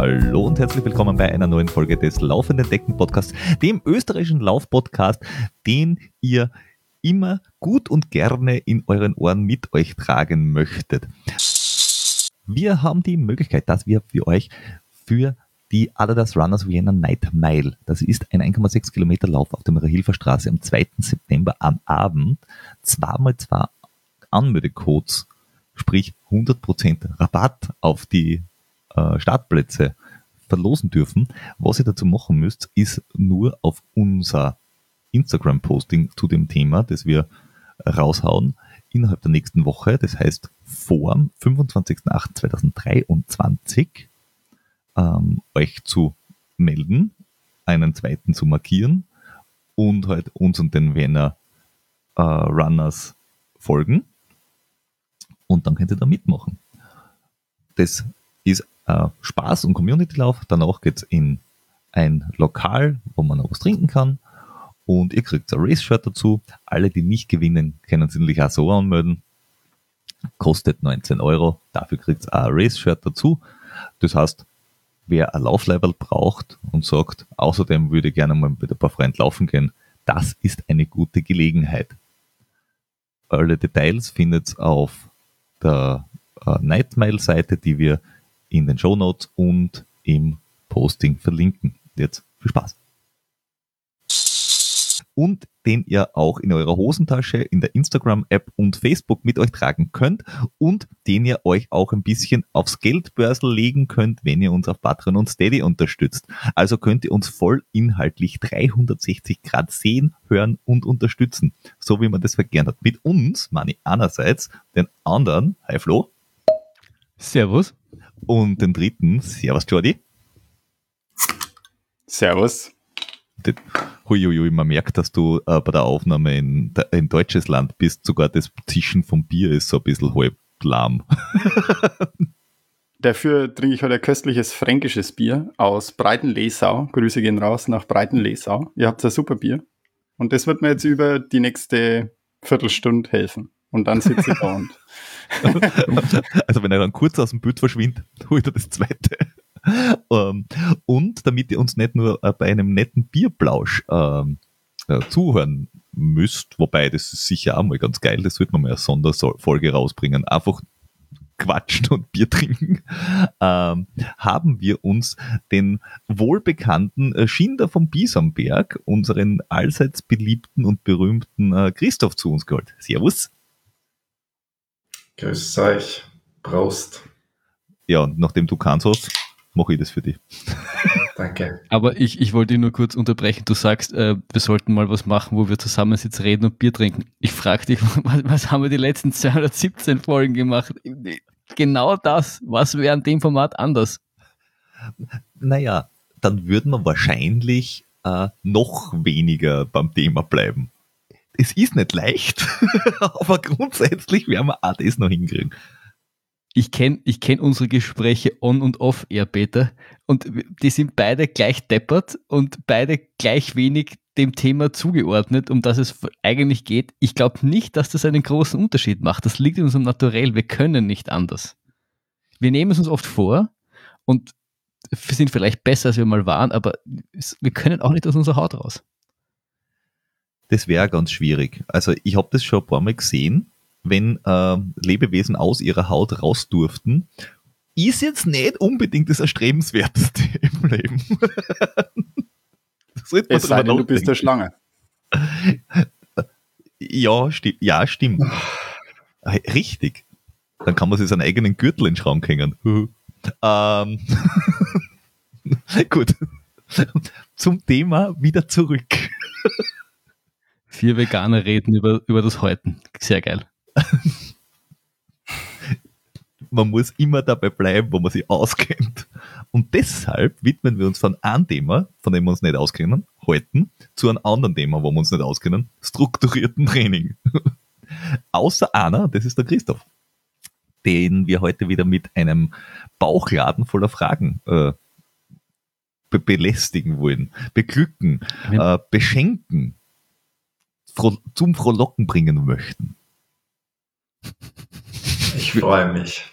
Hallo und herzlich willkommen bei einer neuen Folge des Laufenden Decken Podcasts, dem österreichischen Laufpodcast, den ihr immer gut und gerne in euren Ohren mit euch tragen möchtet. Wir haben die Möglichkeit, dass wir für euch für die Adidas Runners Vienna Night Mile, das ist ein 1,6 Kilometer Lauf auf der Mirahilfer Straße am 2. September am Abend, zweimal zwei Anmeldecodes, sprich 100% Rabatt auf die äh, Startplätze verlosen dürfen. Was ihr dazu machen müsst, ist nur auf unser Instagram-Posting zu dem Thema, das wir raushauen, innerhalb der nächsten Woche, das heißt vor 25.08.2023, ähm, euch zu melden, einen zweiten zu markieren und halt uns und den Vienna äh, Runners folgen. Und dann könnt ihr da mitmachen. Das ist äh, Spaß und Community-Lauf. Danach geht's in ein Lokal, wo man noch was trinken kann. Und ihr kriegt ein Race-Shirt dazu. Alle, die nicht gewinnen, können sich natürlich auch so anmelden. Kostet 19 Euro. Dafür kriegt ihr ein Race-Shirt dazu. Das heißt, wer ein Lauflevel braucht und sagt, außerdem würde ich gerne mal mit ein paar Freunden laufen gehen, das ist eine gute Gelegenheit. Alle Details findet ihr auf der äh, Nightmail-Seite, die wir in den Show Notes und im Posting verlinken. Jetzt viel Spaß. Und den ihr auch in eurer Hosentasche, in der Instagram-App und Facebook mit euch tragen könnt und den ihr euch auch ein bisschen aufs Geldbörsel legen könnt, wenn ihr uns auf Patreon und Steady unterstützt. Also könnt ihr uns voll inhaltlich 360 Grad sehen, hören und unterstützen. So wie man das vergern hat. Mit uns, meine einerseits, den anderen, hi Flo. Servus. Und den dritten, Servus Jordi. Servus. Huiuiui, man merkt, dass du äh, bei der Aufnahme in, in deutsches Land bist. Sogar das Zischen vom Bier ist so ein bisschen halb lahm. Dafür trinke ich heute ein köstliches fränkisches Bier aus Breitenlesau. Grüße gehen raus nach Breitenlesau. Ihr habt ein super Bier. Und das wird mir jetzt über die nächste Viertelstunde helfen. Und dann sitze ich da und. also wenn er dann kurz aus dem Bild verschwindet, holt er das zweite. Ähm, und damit ihr uns nicht nur äh, bei einem netten Bierplausch ähm, äh, zuhören müsst, wobei das ist sicher auch mal ganz geil, das wird man mal eine Sonderfolge rausbringen, einfach quatschen und Bier trinken, ähm, haben wir uns den wohlbekannten äh, Schinder vom Bisamberg, unseren allseits beliebten und berühmten äh, Christoph zu uns geholt. Servus. Grüß euch. Prost. Ja, und nachdem du kannst hast, mache ich das für dich. Danke. Aber ich, ich wollte dich nur kurz unterbrechen. Du sagst, äh, wir sollten mal was machen, wo wir zusammen sitzen, reden und Bier trinken. Ich frage dich, was, was, haben wir die letzten 217 Folgen gemacht? Genau das. Was wäre an dem Format anders? Naja, dann würden wir wahrscheinlich äh, noch weniger beim Thema bleiben es ist nicht leicht, aber grundsätzlich werden wir auch das noch hinkriegen. Ich kenne ich kenn unsere Gespräche on und off eher, Peter, und die sind beide gleich deppert und beide gleich wenig dem Thema zugeordnet, um das es eigentlich geht. Ich glaube nicht, dass das einen großen Unterschied macht. Das liegt in unserem Naturell. Wir können nicht anders. Wir nehmen es uns oft vor und sind vielleicht besser, als wir mal waren, aber wir können auch nicht aus unserer Haut raus das wäre ganz schwierig. Also ich habe das schon ein paar Mal gesehen, wenn äh, Lebewesen aus ihrer Haut raus durften. Ist jetzt nicht unbedingt das Erstrebenswerteste im Leben. es sei denn, du bist der Schlange. Ja, sti ja stimmt. Richtig. Dann kann man sich seinen eigenen Gürtel in den Schrank hängen. ähm, Gut. Zum Thema wieder zurück. Vier Veganer reden über, über das Häuten. Sehr geil. man muss immer dabei bleiben, wo man sich auskennt. Und deshalb widmen wir uns von einem Thema, von dem wir uns nicht auskennen, heute, zu einem anderen Thema, wo wir uns nicht auskennen, strukturierten Training. Außer einer, das ist der Christoph, den wir heute wieder mit einem Bauchladen voller Fragen äh, be belästigen wollen, beglücken, äh, beschenken fro zum Frohlocken bringen möchten. Ich freue mich.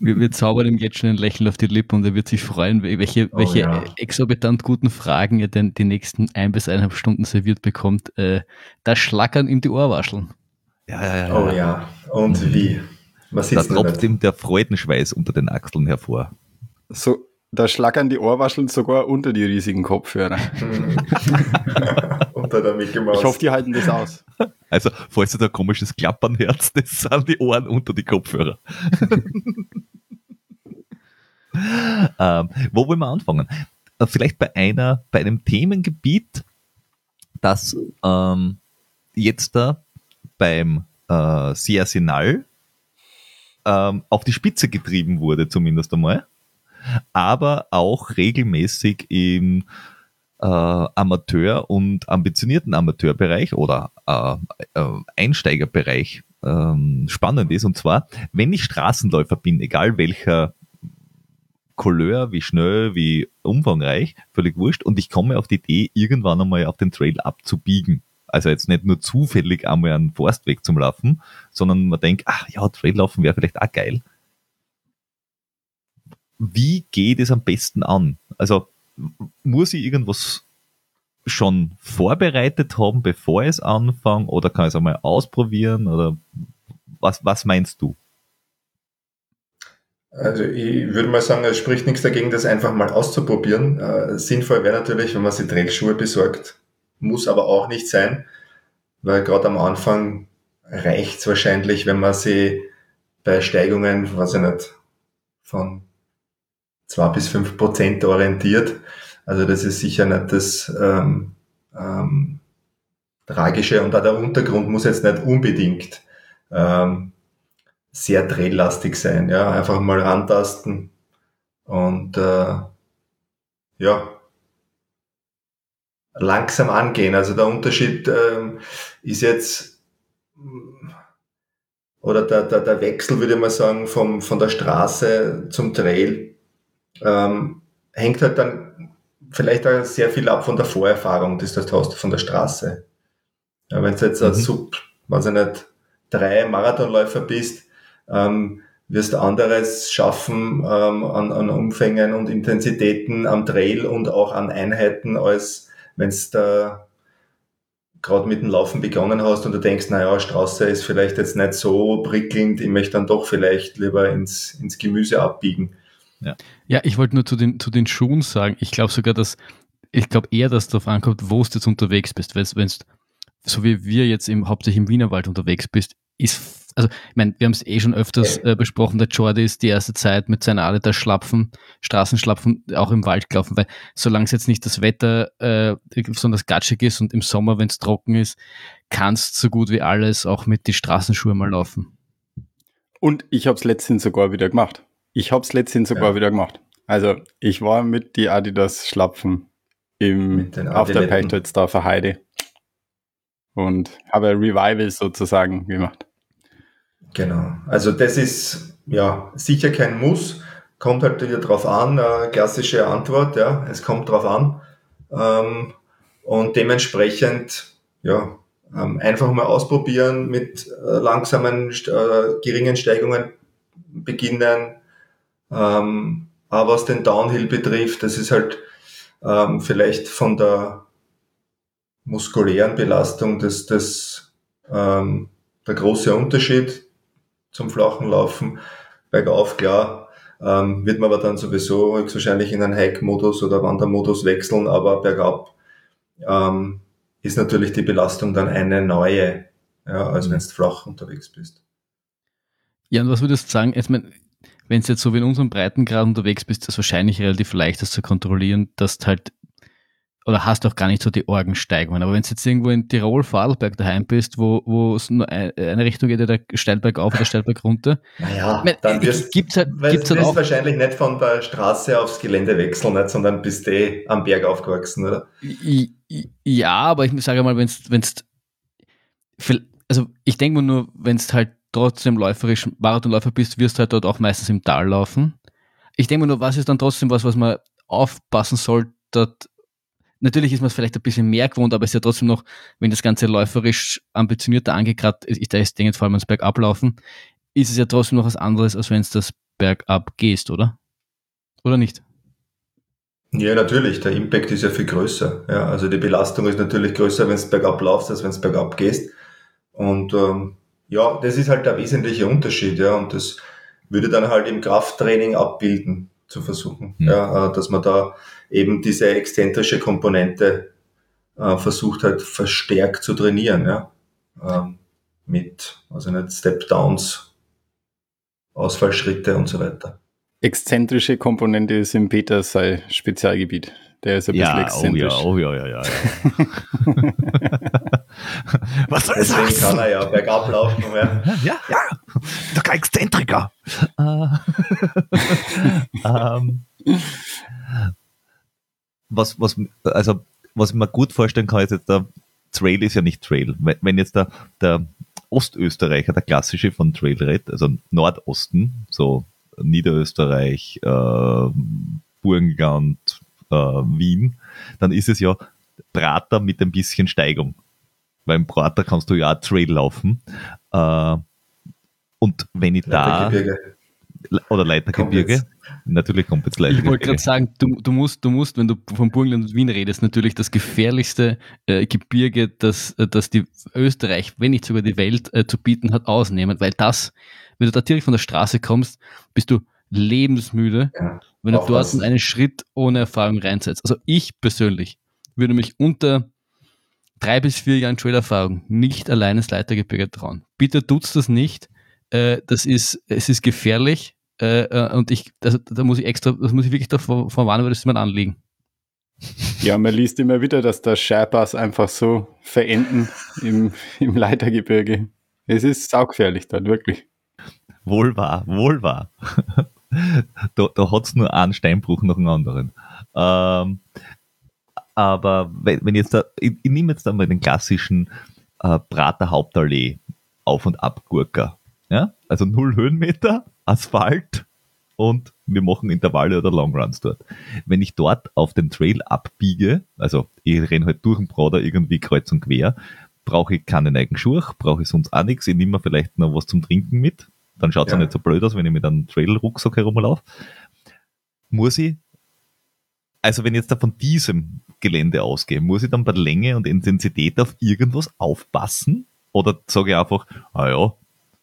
Wir, wir zaubern ihm jetzt schon ein Lächeln auf die Lippen und er wird sich freuen, welche, Oh welche ja. exorbitant guten Fragen er denn die nächsten ein bis eineinhalb Stunden serviert bekommt. Äh, da schlackern ihm die Ohrwascheln. Ja, ja, ja. Oh ja. Und wie? Was Da ist denn tropft ihm der Freudenschweiß unter den Achseln hervor. So, da schlackern die Ohrwascheln sogar unter die riesigen Kopfhörer. Unter der Mickey Mouse. Ich hoffe, die halten das aus. Also, falls ihr da ein komisches Klappern hört, das sind die Ohren unter die Kopfhörer. ähm, wo wollen wir anfangen? Äh, Vielleicht bei einer, bei einem Themengebiet, das ähm, jetzt da beim äh, Siasinal ähm, auf die Spitze getrieben wurde, zumindest einmal, aber auch regelmäßig im äh, Amateur- und ambitionierten Amateurbereich oder äh, äh, Einsteigerbereich ähm, spannend ist. Und zwar, wenn ich Straßenläufer bin, egal welcher Couleur, wie schnell, wie umfangreich, völlig wurscht, und ich komme auf die Idee, irgendwann einmal auf den Trail abzubiegen. Also jetzt nicht nur zufällig einmal einen Forstweg zum Laufen, sondern man denkt, ach ja, Traillaufen wäre vielleicht auch geil. Wie geht es am besten an? Also muss ich irgendwas schon vorbereitet haben, bevor ich es anfange, oder kann ich es einmal ausprobieren, oder was, was meinst du? Also ich würde mal sagen, es spricht nichts dagegen, das einfach mal auszuprobieren. Äh, sinnvoll wäre natürlich, wenn man sich Trailschuhe besorgt, muss aber auch nicht sein, weil gerade am Anfang reicht es wahrscheinlich, wenn man sie bei Steigungen, weiß ich nicht, von zwei bis fünf Prozent orientiert. Also das ist sicher nicht das ähm, ähm, Tragische und auch der Untergrund muss jetzt nicht unbedingt ähm, sehr traillastig sein. Ja, einfach mal rantasten und äh, ja langsam angehen. Also der Unterschied ähm, ist jetzt oder der, der, der Wechsel, würde ich mal sagen, vom, von der Straße zum Trail ähm, hängt halt dann vielleicht auch sehr viel ab von der Vorerfahrung, die du hast von der Straße. Ja, wenn du jetzt Mhm. ein Sub, weiß ich nicht, drei Marathonläufer bist, ähm, wirst du anderes schaffen ähm, an, an Umfängen und Intensitäten am Trail und auch an Einheiten, als wenn du da gerade mit dem Laufen begonnen hast und du denkst, naja, Straße ist vielleicht jetzt nicht so prickelnd, ich möchte dann doch vielleicht lieber ins, ins Gemüse abbiegen. Ja, ich wollte nur zu den, zu den Schuhen sagen, ich glaube sogar, dass, ich glaube eher, dass darauf ankommt, wo du jetzt unterwegs bist. Wenn du, so wie wir jetzt im, hauptsächlich im Wienerwald unterwegs bist, ist, also, ich meine, wir haben es eh schon öfters äh, besprochen, der Jordi ist die erste Zeit mit seiner Adidas Schlapfen, Straßenschlapfen auch im Wald gelaufen, weil solange es jetzt nicht das Wetter äh, besonders gatschig ist und im Sommer, wenn es trocken ist, kannst so gut wie alles auch mit die Straßenschuhe mal laufen. Und ich habe es letztens sogar wieder gemacht. Ich habe es letztens sogar Ja. wieder gemacht. Also ich war mit die Adidas Schlapfen im, auf der. Pechholzdorfer Heide und habe ein Revival sozusagen gemacht. Genau. Also das ist ja sicher kein Muss, kommt halt wieder drauf an, äh, klassische Antwort, ja, es kommt drauf an. Ähm, und dementsprechend, ja, ähm, einfach mal ausprobieren, mit äh, langsamen, äh, geringen Steigungen beginnen. Ähm, aber was den Downhill betrifft, das ist halt ähm, vielleicht von der muskulären Belastung das, das ähm, der große Unterschied zum flachen Laufen. Bergauf, klar, ähm, wird man aber dann sowieso höchstwahrscheinlich in einen Hike-Modus oder Wandermodus wechseln, aber bergab ähm, ist natürlich die Belastung dann eine neue, ja, als wenn du flach unterwegs bist. Ja, und was würdest du sagen, ich mein, wenn du jetzt so wie in unserem Breitengrad unterwegs bist, ist es wahrscheinlich relativ leicht, das zu kontrollieren, dass du halt, oder hast auch gar nicht so die Orgensteigungen. Aber wenn du jetzt irgendwo in Tirol, Vorarlberg daheim bist, wo, wo es nur ein- eine Richtung geht, der steilberg auf oder steilberg runter, Naja, Ich mein, dann wirst gibt's halt, weil gibt's du halt wirst auch, wahrscheinlich nicht von der Straße aufs Gelände wechseln, nicht, sondern bist eh am Berg aufgewachsen, oder? Ja, aber ich sage mal, wenn es, also ich denke mal nur, wenn es halt trotzdem läuferisch Marathonläufer bist, wirst du halt dort auch meistens im Tal laufen. Ich denke nur, was ist dann trotzdem was, was man aufpassen soll, dort natürlich ist man es vielleicht ein bisschen mehr gewohnt, aber es ist ja trotzdem noch, wenn das Ganze läuferisch ambitionierter angeht, gerade ich ist Dinge vor allem ans Bergab laufen, ist es ja trotzdem noch was anderes, als wenn es das Bergab gehst, oder? Oder nicht? Ja, natürlich. Der Impact ist ja viel größer. Ja, also die Belastung ist natürlich größer, wenn es bergab laufst, als wenn es bergab gehst. Und ähm, ja, das ist halt der wesentliche Unterschied. Ja, und das würde dann halt im Krafttraining abbilden zu versuchen. Mhm. Ja, äh, dass man da eben diese exzentrische Komponente äh, versucht halt verstärkt zu trainieren. Ja, ähm, mit also nicht Step Downs, Ausfallschritte und so weiter exzentrische Komponente ist im Peter sein Spezialgebiet. Der ist ein ja, bisschen exzentrisch. Oh ja, oh ja, ja, ja. ja. Was soll Deswegen das? kann er ja bergab laufen. Ja, ja, ja. Doch kein Exzentriker. ähm, was, was, also, was ich mir gut vorstellen kann, ist jetzt der Trail ist ja nicht Trail. Wenn jetzt der, der Ostösterreicher, der klassische von Trailred, also Nordosten, so Niederösterreich, äh, Burgenland, äh, Wien, dann ist es ja Prater mit ein bisschen Steigung. Weil im Prater kannst du ja auch Trail laufen. Äh, und wenn ich da. Oder Leitergebirge. Natürlich kommt jetzt Leitergebirge. Ich wollte gerade sagen, du, du, musst, du musst, wenn du vom Burgenland und Wien redest, natürlich das gefährlichste äh, Gebirge, das, äh, das die Österreich, wenn nicht sogar die Welt äh, zu bieten hat, ausnehmen, weil das wenn du da direkt von der Straße kommst, bist du lebensmüde, ja, wenn du dort was. einen Schritt ohne Erfahrung reinsetzt. Also ich persönlich würde mich unter drei bis vier Jahren Trail-Erfahrung nicht alleine ins Leitergebirge trauen. Bitte tut's das nicht. Äh, das ist, es ist gefährlich. Äh, äh, und ich, also, da muss ich extra, das muss ich wirklich davor warnen, weil das ist mein Anliegen. Ja, man liest immer wieder, dass da Sherpas einfach so verenden im, im Leitergebirge. Es ist saugefährlich dort, wirklich. Wohl wahr, wohl wahr. da da hat es nur einen Steinbruch nach dem anderen. Ähm, aber wenn, wenn jetzt da, ich, ich nehme jetzt einmal den klassischen äh, Prater Hauptallee Auf- und Abgurker. Ja? Also null Höhenmeter, Asphalt und wir machen Intervalle oder Longruns dort. Wenn ich dort auf den Trail abbiege, also ich renne halt durch den Prater irgendwie kreuz und quer, brauche ich keinen eigenen Schuh, brauche ich sonst auch nichts, ich nehme mir vielleicht noch was zum Trinken mit, dann schaut es ja. auch nicht so blöd aus, wenn ich mit einem Trail-Rucksack herumlaufe. Muss ich, also wenn ich jetzt da von diesem Gelände ausgehe, muss ich dann bei Länge und Intensität auf irgendwas aufpassen? Oder sage ich einfach, ah ja,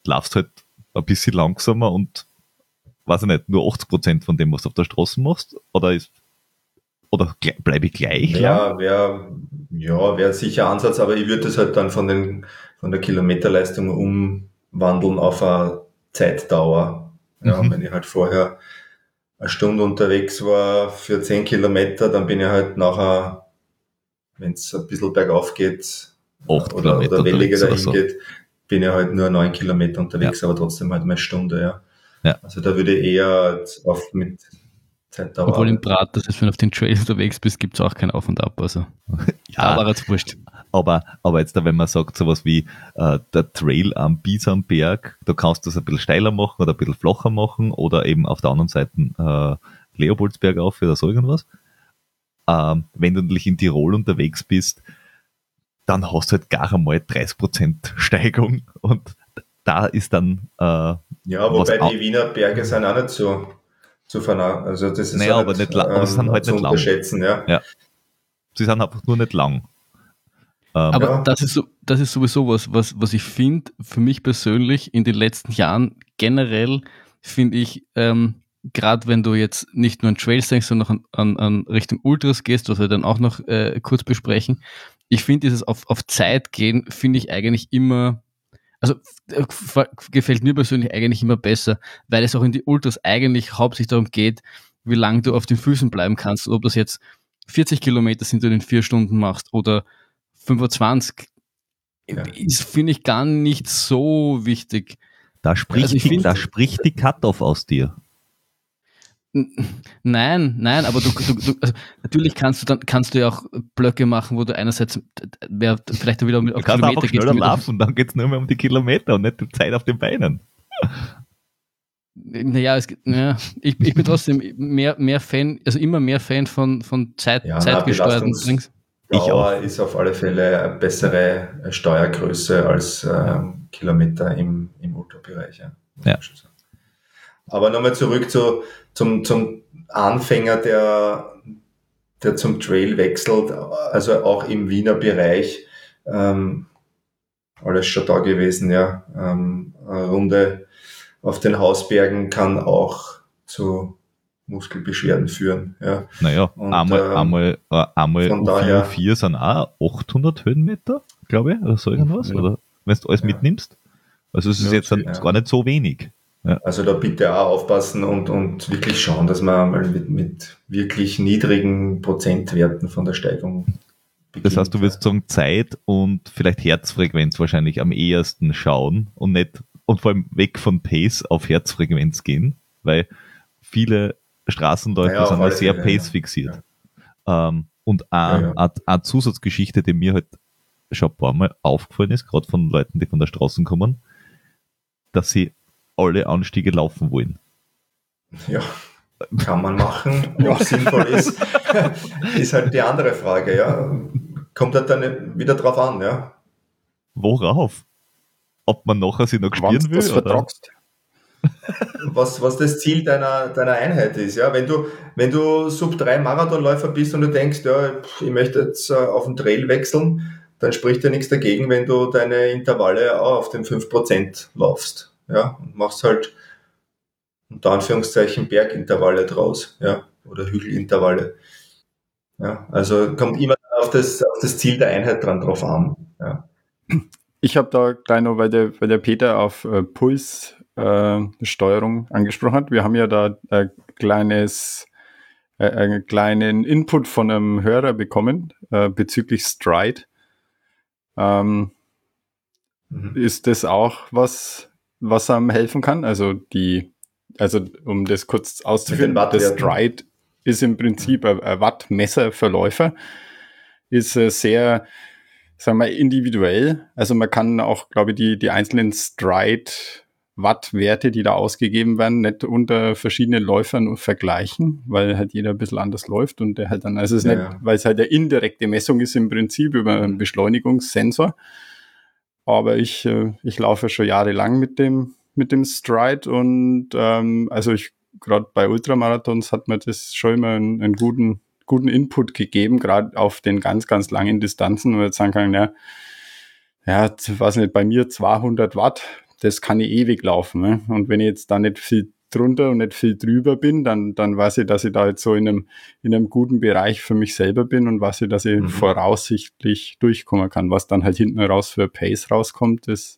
laufst halt ein bisschen langsamer und weiß ich nicht, nur 80% von dem, was du auf der Straße machst? Oder ist oder bleibe ich gleich? Ja, wäre ja, wär sicher Ansatz, aber ich würde das halt dann von, den, von der Kilometerleistung umwandeln auf eine Zeitdauer. Ja, mhm. Wenn ich halt vorher eine Stunde unterwegs war für 10 Kilometer, dann bin ich halt nachher, wenn es ein bisschen bergauf geht oder, oder welliger dahin so. geht, bin ich halt nur 9 Kilometer unterwegs, ja. aber trotzdem halt eine Stunde, ja. ja. Also da würde ich eher auf mit Zeitdauer. Obwohl im Brat, das ist, wenn du auf den Trails unterwegs bist, gibt es auch kein Auf und Ab. Also. ja, aber jetzt wurscht. Aber, aber jetzt, wenn man sagt, sowas wie äh, der Trail am Bisamberg, da kannst du es ein bisschen steiler machen oder ein bisschen flacher machen oder eben auf der anderen Seite äh, Leopoldsberg auf oder so irgendwas. Ähm, wenn du natürlich in Tirol unterwegs bist, dann hast du halt gar einmal 30% Steigung und da ist dann. Äh, ja, wobei die Wiener Berge sind auch nicht so zu vernachlässigen. Also das ist naja, halt, aber, nicht lang, aber sie sind ähm, halt nicht lang. Ja. ja. Sie sind einfach nur nicht lang. Ähm, aber ja. das, ist so, das ist sowieso was, was, was ich finde, für mich persönlich in den letzten Jahren generell finde ich, ähm, gerade wenn du jetzt nicht nur an Trails denkst, sondern auch an, an, an Richtung Ultras gehst, was wir dann auch noch äh, kurz besprechen, ich finde dieses auf, auf Zeit gehen, finde ich eigentlich immer, also äh, gefällt mir persönlich eigentlich immer besser, weil es auch in die Ultras eigentlich hauptsächlich darum geht, wie lange du auf den Füßen bleiben kannst, ob das jetzt 40 Kilometer sind, du in vier Stunden machst oder 25 ja. ist, finde ich, gar nicht so wichtig. Da spricht, also die, find, da spricht die Cut-Off aus dir. Nein, nein, aber du, du, du also natürlich kannst du dann kannst du ja auch Blöcke machen, wo du einerseits wer vielleicht wieder auf du kannst Kilometer schneller laufen, dann geht es nur mehr um die Kilometer und nicht die Zeit auf den Beinen. naja, es, ja, ich, ich bin trotzdem mehr, mehr Fan, also immer mehr Fan von, von Zeit, Ja, zeitgesteuerten. Ich Dauer ist auf alle Fälle eine bessere Steuergröße als ähm, Kilometer im, im Ultrabereich. Ja. Ja. Aber nochmal zurück zu, zum, zum Anfänger, der, der zum Trail wechselt, also auch im Wiener Bereich. Ähm, alles schon da gewesen, ja. Ähm, eine Runde auf den Hausbergen kann auch zu Muskelbeschwerden führen. Ja. Naja, Und, einmal, ähm, einmal, äh, einmal von U4, daher- U4 sind auch 800 Höhenmeter, glaube ich, oder so irgendwas, Ja. oder wenn du alles Ja. mitnimmst. Also es ist Ja, jetzt dann gar nicht so wenig. Also da bitte auch aufpassen und, und wirklich schauen, dass man mal mit, mit wirklich niedrigen Prozentwerten von der Steigung. Das heißt, du wirst sagen Zeit und vielleicht Herzfrequenz wahrscheinlich am ehesten schauen und nicht und vor allem weg von Pace auf Herzfrequenz gehen, weil viele Straßenläufer Ja, sind ja alle sehr ja. Pace fixiert. Ähm, und eine, Ja, ja. eine, eine Zusatzgeschichte, die mir halt schon ein paar Mal aufgefallen ist, gerade von Leuten, die von der Straße kommen, dass sie alle Anstiege laufen wollen. Ja, kann man machen. Ob sinnvoll ist, ist halt die andere Frage. Ja. Kommt halt dann wieder drauf an. Ja. Worauf? Ob man nachher sie noch du will? das Oder? vertragst. Was, was das Ziel deiner, deiner Einheit ist. Ja. Wenn, du, wenn du Sub-3 Marathonläufer bist und du denkst, ja, ich möchte jetzt äh, auf den Trail wechseln, dann spricht ja nichts dagegen, wenn du deine Intervalle auch auf den 5% laufst. Ja, und machst halt unter Anführungszeichen Bergintervalle draus, ja, oder Hügelintervalle. Ja, also kommt immer auf das, auf das Ziel der Einheit dran drauf an. Ja. Ich habe da gleich noch, weil der, weil der Peter auf äh, Pulssteuerung äh, Steuerung angesprochen hat. Wir haben ja da ein kleines, äh, einen kleinen Input von einem Hörer bekommen äh, bezüglich Stride. Ähm, Mhm. ist das auch was, was einem helfen kann? Also die, also um das kurz auszuführen, das. Stride ist im Prinzip ein, ein Wattmesser für Läufer, ist äh, sehr, sagen wir, individuell. Also man kann auch, glaube ich, die, die einzelnen Stride Wattwerte, die da ausgegeben werden, nicht unter verschiedenen Läufern vergleichen, weil halt jeder ein bisschen anders läuft und der halt dann, also es ist Ja, nicht, ja. weil es halt eine indirekte Messung ist im Prinzip über einen Beschleunigungssensor. Aber ich, äh, ich laufe schon jahrelang mit dem, mit dem Stride und ähm, also ich gerade bei Ultramarathons hat mir das schon immer einen, einen guten, guten Input gegeben, gerade auf den ganz, ganz langen Distanzen, wo man jetzt sagen kann, ja, ja, weiß nicht, bei mir 200 Watt, das kann ich ewig laufen. Ne? Und wenn ich jetzt da nicht viel drunter und nicht viel drüber bin, dann, dann weiß ich, dass ich da jetzt so in einem, in einem guten Bereich für mich selber bin und weiß ich, dass ich Mhm. voraussichtlich durchkommen kann. Was dann halt hinten raus für Pace rauskommt, das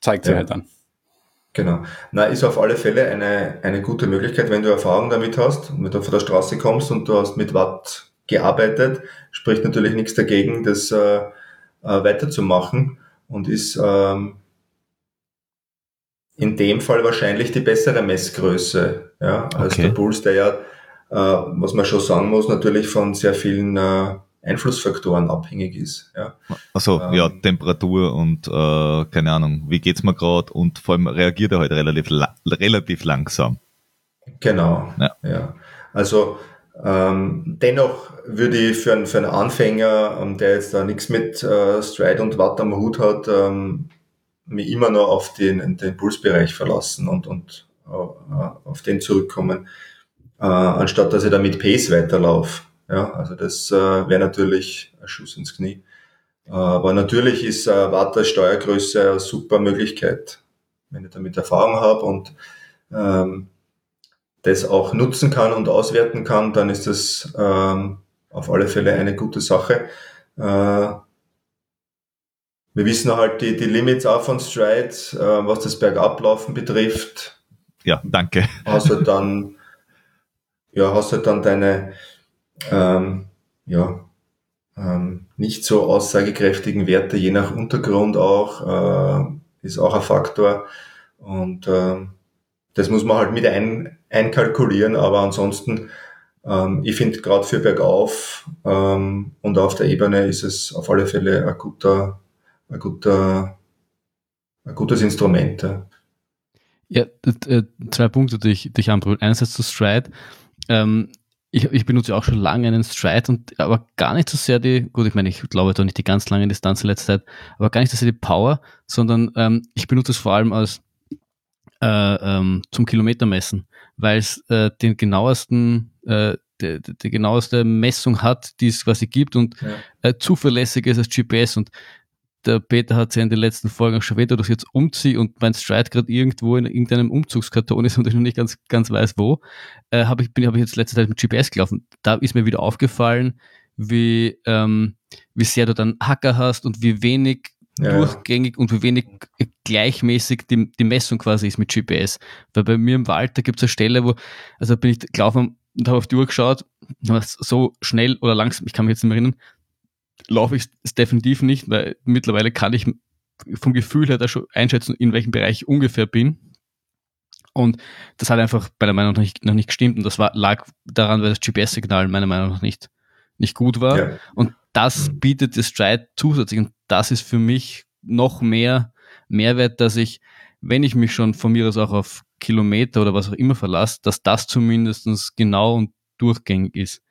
zeigt sich Ja. halt dann. Genau. Na, ist auf alle Fälle eine, eine gute Möglichkeit, wenn du Erfahrung damit hast und wenn du von der Straße kommst und du hast mit Watt gearbeitet, spricht natürlich nichts dagegen, das äh, äh, weiterzumachen und ist ähm, in dem Fall wahrscheinlich die bessere Messgröße, ja, als Okay. der Puls, der ja, äh, was man schon sagen muss, natürlich von sehr vielen äh, Einflussfaktoren abhängig ist. Ja. Also Ähm. ja, Temperatur und äh, keine Ahnung, wie geht's mir gerade und vor allem reagiert er halt relativ, la relativ langsam. Genau. Ja. Ja. Also ähm, dennoch würde ich für einen, für einen Anfänger, ähm, der jetzt da nichts mit äh, Stride und Watt am Hut hat, ähm, mich immer noch auf den, den Pulsbereich verlassen und, und äh, auf den zurückkommen, äh, anstatt dass ich da mit Pace weiterlaufe. Ja, also das äh, wäre natürlich ein Schuss ins Knie. Äh, aber natürlich ist äh, als Steuergröße eine super Möglichkeit, wenn ich damit Erfahrung habe und ähm, das auch nutzen kann und auswerten kann, dann ist das ähm, auf alle Fälle eine gute Sache. Äh, wir wissen halt die, die Limits auch von Stride, äh, was das Bergablaufen betrifft. Ja, danke. Hast halt dann, ja, hast halt dann deine, ähm, ja, ähm, nicht so aussagekräftigen Werte, je nach Untergrund auch, äh, ist auch ein Faktor. Und ähm, das muss man halt mit ein, einkalkulieren, aber ansonsten, ähm, ich finde gerade für bergauf ähm, und auf der Ebene ist es auf alle Fälle ein guter, ein guter, ein gutes Instrument. Ja. Ja, zwei Punkte, die ich, die ich anprobiert. Einerseits zu Stride. Ähm, ich, ich benutze auch schon lange einen Stride und aber gar nicht so sehr die, gut, ich meine, ich glaube da nicht die ganz lange Distanz in letzter Zeit, aber gar nicht so sehr die Power, sondern ähm, ich benutze es vor allem als äh, ähm, zum Kilometermessen, weil es äh, den genauesten, äh, die, die genaueste Messung hat, die es quasi gibt und ja. äh, zuverlässig ist als GPS und der Peter hat es ja in den letzten Folgen schon erwähnt, dass ich jetzt umziehe und mein Stride gerade irgendwo in irgendeinem Umzugskarton ist und ich noch nicht ganz, ganz weiß wo, äh, habe ich, bin, hab ich jetzt letzte Zeit mit GPS gelaufen. Da ist mir wieder aufgefallen, wie, ähm, wie sehr du dann Hacker hast und wie wenig ja, durchgängig und wie wenig gleichmäßig die, die Messung quasi ist mit GPS. Weil bei mir im Wald, da gibt es eine Stelle, wo, also bin ich gelaufen und habe auf die Uhr geschaut, so schnell oder langsam, ich kann mich jetzt nicht mehr erinnern, laufe ich es definitiv nicht, weil mittlerweile kann ich vom Gefühl her da schon einschätzen, in welchem Bereich ich ungefähr bin. Und das hat einfach bei der Meinung noch nicht, noch nicht gestimmt. Und das war, lag daran, weil das GPS-Signal meiner Meinung nach nicht, nicht gut war. Ja. Und das bietet das Stride zusätzlich. Und das ist für mich noch mehr Mehrwert, dass ich, wenn ich mich schon von mir aus auch auf Kilometer oder was auch immer verlasse, dass das zumindest genau und durchgängig ist.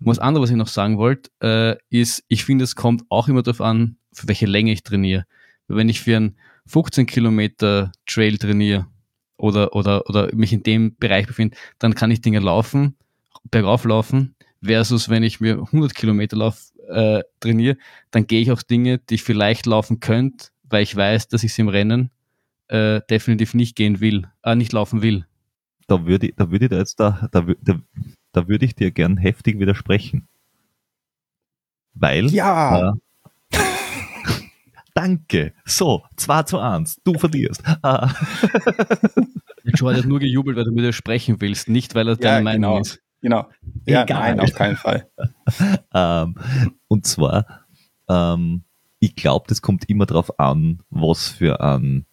Und was andere, was ich noch sagen wollte, äh, ist, ich finde, es kommt auch immer darauf an, für welche Länge ich trainiere. Wenn ich für einen 15 Kilometer Trail trainiere oder, oder, oder mich in dem Bereich befinde, dann kann ich Dinge laufen, bergauf laufen, versus wenn ich mir 100 Kilometer Lauf äh, trainiere, dann gehe ich auch Dinge, die ich vielleicht laufen könnte, weil ich weiß, dass ich sie im Rennen äh, definitiv nicht gehen will, äh, nicht laufen will. Da würde, da würde ich da jetzt da, da, da, da würde ich dir gern heftig widersprechen. Weil. Ja! Äh, danke. So, 2 zu 1. Du verlierst. Ah. Joe hat nur gejubelt, weil du widersprechen willst, nicht weil er ja, deine Meinung genau. ist. Genau. Ja, Egal. nein, auf keinen Fall. ähm, und zwar, ähm, ich glaube, das kommt immer darauf an, was für ein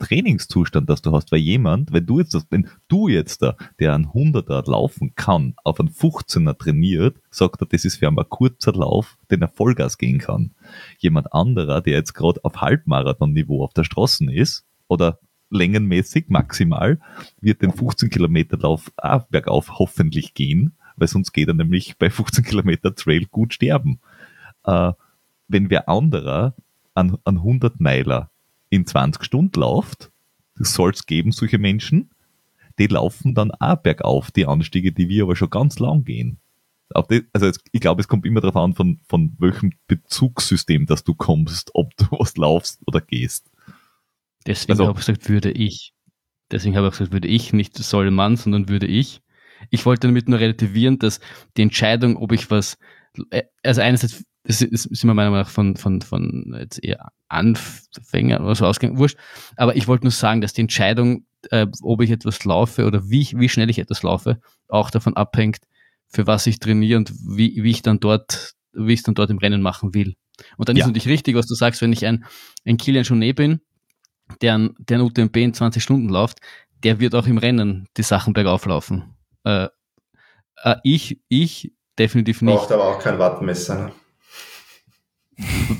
Trainingszustand, das du hast, weil jemand, wenn du jetzt, wenn du jetzt da, der ein 100er laufen kann, auf einen 15er trainiert, sagt er, das ist für einen kurzer Lauf, den er Vollgas gehen kann. Jemand anderer, der jetzt gerade auf Halbmarathon-Niveau auf der Straße ist, oder längenmäßig maximal, wird den 15 Kilometer Lauf auch bergauf hoffentlich gehen, weil sonst geht er nämlich bei 15 Kilometer Trail gut sterben. Äh, wenn wer anderer an, an 100 Meiler in 20 Stunden läuft, soll es geben, solche Menschen, die laufen dann auch bergauf, die Anstiege, die wir aber schon ganz lang gehen. Die, also ich glaube, es kommt immer darauf an, von, von welchem Bezugssystem dass du kommst, ob du was laufst oder gehst. Deswegen also, habe ich gesagt, würde ich. Deswegen habe ich gesagt, würde ich, nicht soll man, sondern würde ich. Ich wollte damit nur relativieren, dass die Entscheidung, ob ich was, äh, also einerseits das ist, ist immer meiner Meinung nach von, von, von jetzt eher Anfänger oder so ausgegangen, wurscht. Aber ich wollte nur sagen, dass die Entscheidung, äh, ob ich etwas laufe oder wie, wie schnell ich etwas laufe, auch davon abhängt, für was ich trainiere und wie, wie ich dann dort, wie ich es dann dort im Rennen machen will. Und dann ja. ist natürlich richtig, was du sagst, wenn ich ein, ein Kilian Jonet bin, der ein, der ein UTMB in 20 Stunden läuft, der wird auch im Rennen die Sachen bergauf laufen. Äh, äh, ich, ich definitiv nicht. Braucht aber auch kein Wattmesser. Ne?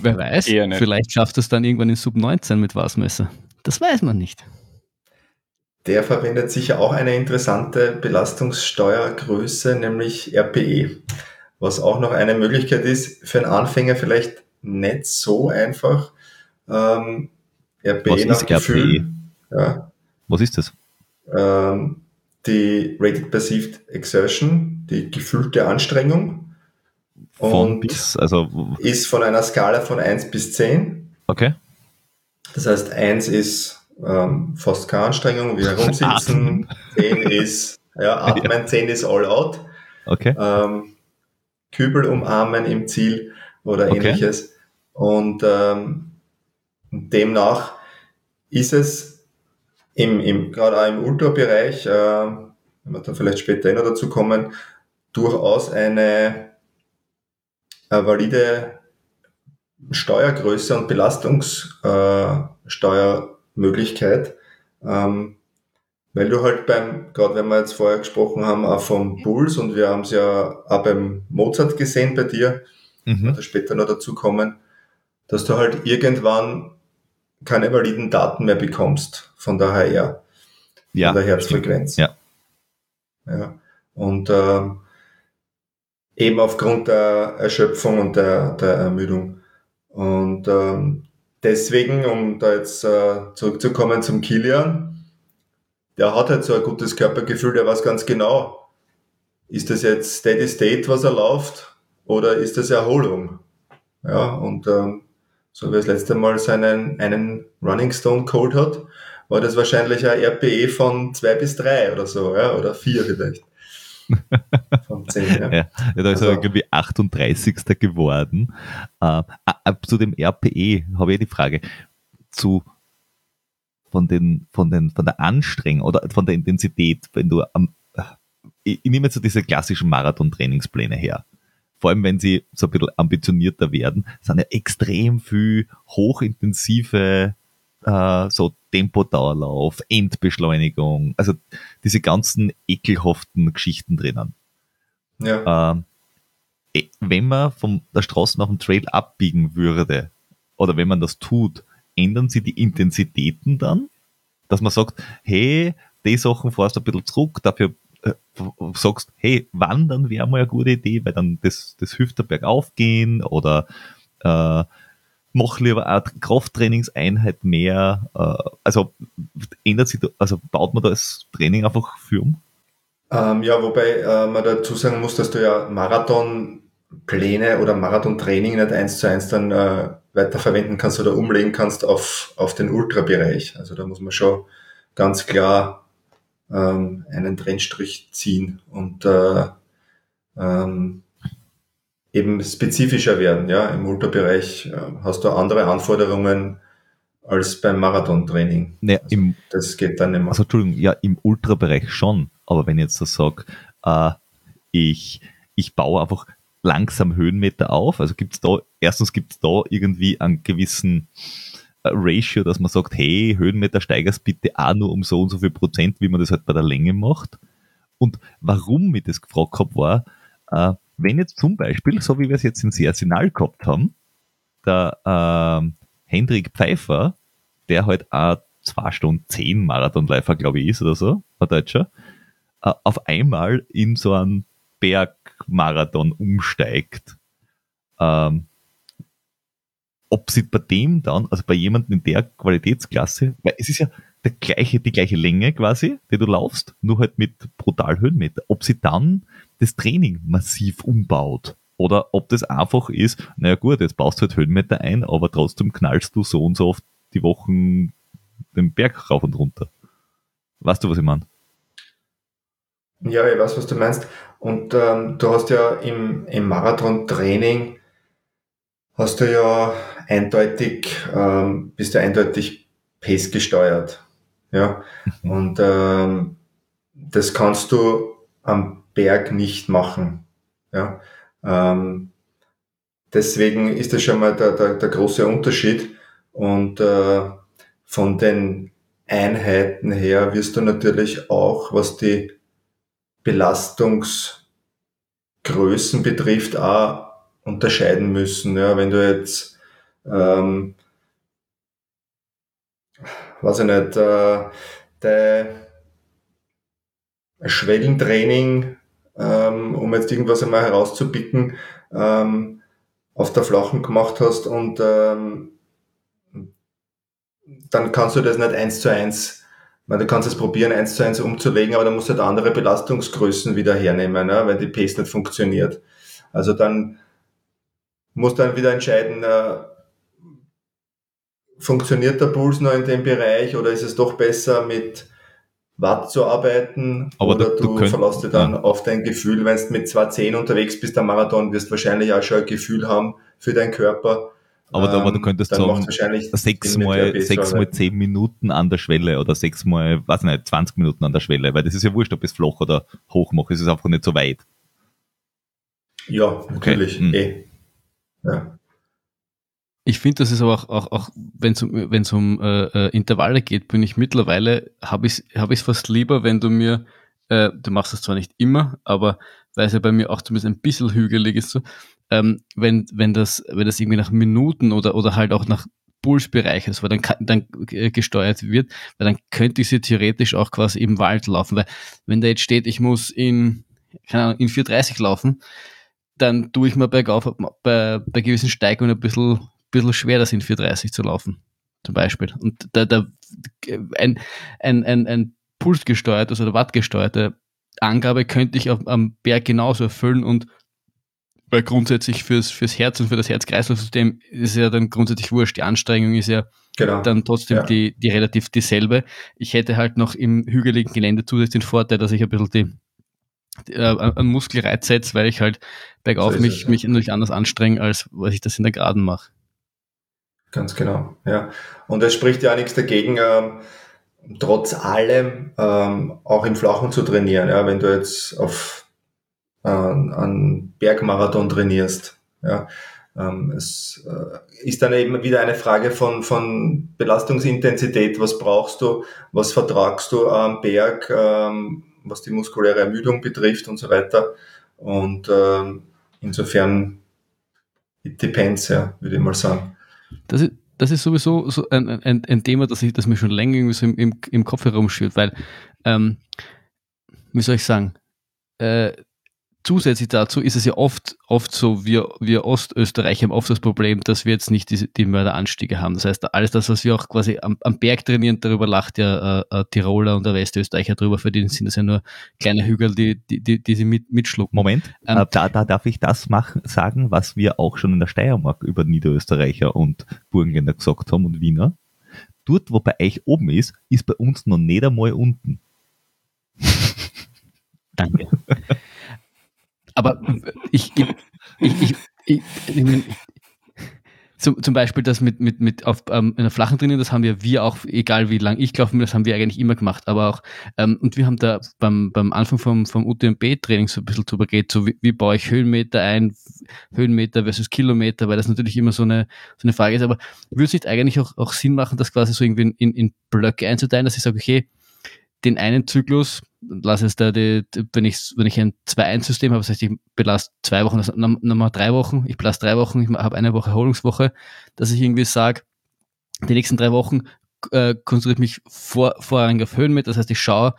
Wer weiß, vielleicht schafft es dann irgendwann in Sub 19 mit Wasmesser. Das weiß man nicht. Der verwendet sicher auch eine interessante Belastungssteuergröße, nämlich RPE. Was auch noch eine Möglichkeit ist, für einen Anfänger vielleicht nicht so einfach. Ähm, RPE Was nach ist Gefühl. RPE? Ja. Was ist das? Ähm, die Rated Perceived Exertion, die gefühlte Anstrengung. Von bis, also. Ist von einer Skala von 1 bis 10. Okay. Das heißt, 1 ist ähm, fast keine Anstrengung, wie herumsitzen. 10 ist, ja, atmen, ja. 10 ist all out. Okay. Ähm, Kübel umarmen im Ziel oder okay. ähnliches. Und ähm, demnach ist es im, im, gerade auch im Ultrabereich, äh, wenn wir dann vielleicht später noch dazu kommen, durchaus eine eine valide Steuergröße und Belastungssteuermöglichkeit, ähm, weil du halt beim, gerade wenn wir jetzt vorher gesprochen haben, auch vom Puls und wir haben es ja auch beim Mozart gesehen bei dir, mhm. oder später noch dazu kommen, dass du halt irgendwann keine validen Daten mehr bekommst von der HR. Ja, von der Herzfrequenz. Ja. ja. Und ähm, eben aufgrund der Erschöpfung und der, der Ermüdung. Und ähm, deswegen, um da jetzt äh, zurückzukommen zum Kilian, der hat halt so ein gutes Körpergefühl, der weiß ganz genau, ist das jetzt Steady State, was er läuft, oder ist das Erholung? Ja, und ähm, so wie er das letzte Mal seinen einen Running Stone Code hat, war das wahrscheinlich ein RPE von zwei bis drei oder so, ja, oder vier vielleicht. Von zehn, ja. ja, da ist also, er irgendwie 38. geworden. Äh, zu dem RPE habe ich die Frage. Zu von den, von den, von der Anstrengung oder von der Intensität, wenn du am, ich, ich nehme jetzt so diese klassischen Marathon-Trainingspläne her. Vor allem, wenn sie so ein bisschen ambitionierter werden, sind ja extrem viel hochintensive äh, so Tempodauerlauf, Endbeschleunigung, also diese ganzen ekelhaften Geschichten drinnen. Ja. Ähm, eh, wenn man von der Straße auf den Trail abbiegen würde, oder wenn man das tut, ändern sie die Intensitäten dann? Dass man sagt, hey, die Sachen fährst du ein bisschen zurück, dafür äh, sagst, hey, wandern wäre mal eine gute Idee, weil dann das, das hilft der bergauf gehen oder äh, mach lieber eine Krafttrainingseinheit mehr. Äh, also ändert sich, also baut man das Training einfach für um? Ähm, ja, wobei äh, man dazu sagen muss, dass du ja Marathonpläne oder Marathontraining nicht eins zu eins dann äh, weiterverwenden kannst oder umlegen kannst auf, auf den Ultrabereich. Also da muss man schon ganz klar ähm, einen Trennstrich ziehen und äh, ähm, eben spezifischer werden. Ja, im Ultrabereich äh, hast du andere Anforderungen als beim Marathontraining. Nee, also im, das geht dann mehr. Also Entschuldigung, ja, im Ultrabereich schon, aber wenn ich jetzt so sage, äh, ich, ich baue einfach langsam Höhenmeter auf, also gibt es da, erstens gibt es da irgendwie einen gewissen äh, Ratio, dass man sagt, hey, Höhenmeter steigerst bitte auch nur um so und so viel Prozent, wie man das halt bei der Länge macht. Und warum ich das gefragt habe, war, äh, wenn jetzt zum Beispiel, so wie wir es jetzt in Arsenal gehabt haben, der äh, Hendrik Pfeiffer, der halt auch zwei Stunden zehn Marathonläufer, glaube ich, ist oder so, ein Deutscher, äh, auf einmal in so einen Bergmarathon umsteigt. Ähm, ob sie bei dem dann, also bei jemandem in der Qualitätsklasse, weil es ist ja der gleiche, die gleiche Länge quasi, die du laufst, nur halt mit brutal Höhenmeter, ob sie dann das Training massiv umbaut. Oder ob das einfach ist, naja gut, jetzt baust du halt Höhenmeter ein, aber trotzdem knallst du so und so oft die Wochen den Berg rauf und runter. Weißt du, was ich meine? Ja, ich weiß, was du meinst. Und ähm, du hast ja im, im Marathon-Training hast du ja eindeutig, ähm, bist du eindeutig Pace gesteuert. Ja. Mhm. Und ähm, das kannst du am Berg nicht machen. Ja. Ähm, deswegen ist das schon mal der, der, der große Unterschied. Und äh, von den Einheiten her wirst du natürlich auch, was die Belastungsgrößen betrifft, auch unterscheiden müssen. Ja, wenn du jetzt, ähm, weiß ich nicht, äh, der Schwellentraining ähm, um jetzt irgendwas einmal herauszupicken, ähm, auf der Flachen gemacht hast und ähm, dann kannst du das nicht eins zu eins, man, du kannst es probieren, eins zu eins umzulegen, aber dann musst du halt andere Belastungsgrößen wieder hernehmen, ne, wenn die Pace nicht funktioniert. Also dann musst du dann wieder entscheiden, äh, funktioniert der Puls noch in dem Bereich oder ist es doch besser mit Watt zu arbeiten aber oder du, du, du verlässt dich dann ja. auf dein Gefühl, wenn du mit 210 unterwegs bist am Marathon, wirst du wahrscheinlich auch schon ein Gefühl haben für deinen Körper. Aber, ähm, aber du könntest sagen, sechsmal, sechsmal zehn Minuten an der Schwelle oder sechsmal, weiß nicht, 20 Minuten an der Schwelle, weil das ist ja wurscht, ob ich es flach oder hoch mache, es ist einfach nicht so weit. Ja, natürlich. Okay. Hm. Eh. Ja. Ich finde, das ist aber auch, auch, auch wenn es um, wenn's um äh, äh, Intervalle geht, bin ich mittlerweile, habe ich es hab fast lieber, wenn du mir, äh, du machst das zwar nicht immer, aber weil es ja bei mir auch zumindest ein bisschen hügelig ist, so, ähm, wenn, wenn, das, wenn das irgendwie nach Minuten oder, oder halt auch nach Impulsbereich ist, weil dann, kann, dann äh, gesteuert wird, weil dann könnte ich sie theoretisch auch quasi im Wald laufen, weil wenn da jetzt steht, ich muss in, keine Ahnung, in 430 laufen, dann tue ich mir bergauf bei, bei gewissen Steigungen ein bisschen, bisschen schwer, das in 430 zu laufen, zum Beispiel. Und da, da ein, ein, ein, ein pulsgesteuerte oder wattgesteuerte Angabe könnte ich am Berg genauso erfüllen und weil grundsätzlich fürs, fürs Herz und für das Herz-Kreislauf-System ist ja dann grundsätzlich wurscht. Die Anstrengung ist ja genau. dann trotzdem ja. die, die relativ dieselbe. Ich hätte halt noch im hügeligen Gelände zusätzlich den Vorteil, dass ich ein bisschen die, die äh, einen Muskelreiz setze, weil ich halt bergauf so mich, es, ja. mich natürlich anders anstrenge, als was ich das in der Geraden mache. Ganz genau, ja. Und es spricht ja nichts dagegen, ähm, trotz allem ähm, auch im Flachen zu trainieren. Ja, wenn du jetzt auf äh, einen Bergmarathon trainierst. Ja, ähm, es äh, ist dann eben wieder eine Frage von, von Belastungsintensität. Was brauchst du? Was vertragst du am Berg? Ähm, was die muskuläre Ermüdung betrifft und so weiter. Und ähm, insofern, it depends, ja, würde ich mal sagen. Das ist, das ist sowieso so ein, ein, ein Thema, das, ich, das mir schon länger irgendwie so im, im, im Kopf herumschwirrt, weil, ähm, wie soll ich sagen, äh, zusätzlich dazu ist es ja oft, oft so, wir, wir Ostösterreicher haben oft das Problem, dass wir jetzt nicht diese, die Mörderanstiege haben. Das heißt, alles das, was wir auch quasi am, am Berg trainieren, darüber lacht ja äh, äh, Tiroler und der Westösterreicher drüber, für die sind das ja nur kleine Hügel, die, die, die, die sie mit, mitschlucken. Moment, ähm, äh, da, da darf ich das machen, sagen, was wir auch schon in der Steiermark über Niederösterreicher und Burgenländer gesagt haben und Wiener. Dort, wo bei euch oben ist, ist bei uns noch nicht einmal unten. Danke. Aber ich, ich, ich, ich, ich zum, zum Beispiel das mit, mit, mit auf ähm, einer flachen drinnen, das haben wir, wir auch, egal wie lang ich laufen will, das haben wir eigentlich immer gemacht. Aber auch, ähm, und wir haben da beim, beim Anfang vom, vom UTMB-Training so ein bisschen drüber geredet, so wie, wie baue ich Höhenmeter ein, Höhenmeter versus Kilometer, weil das natürlich immer so eine, so eine Frage ist. Aber würde es nicht eigentlich auch, auch Sinn machen, das quasi so irgendwie in, in Blöcke einzuteilen, dass ich sage, okay, den einen Zyklus, lass es da, die, wenn ich, wenn ich ein 2-1-System habe, das heißt, ich belasse zwei Wochen, also nochmal drei Wochen, ich belasse drei Wochen, ich habe eine Woche Erholungswoche, dass ich irgendwie sage, die nächsten drei Wochen äh, konzentriere ich mich vor, vorrangig auf Höhenmeter, das heißt, ich schaue,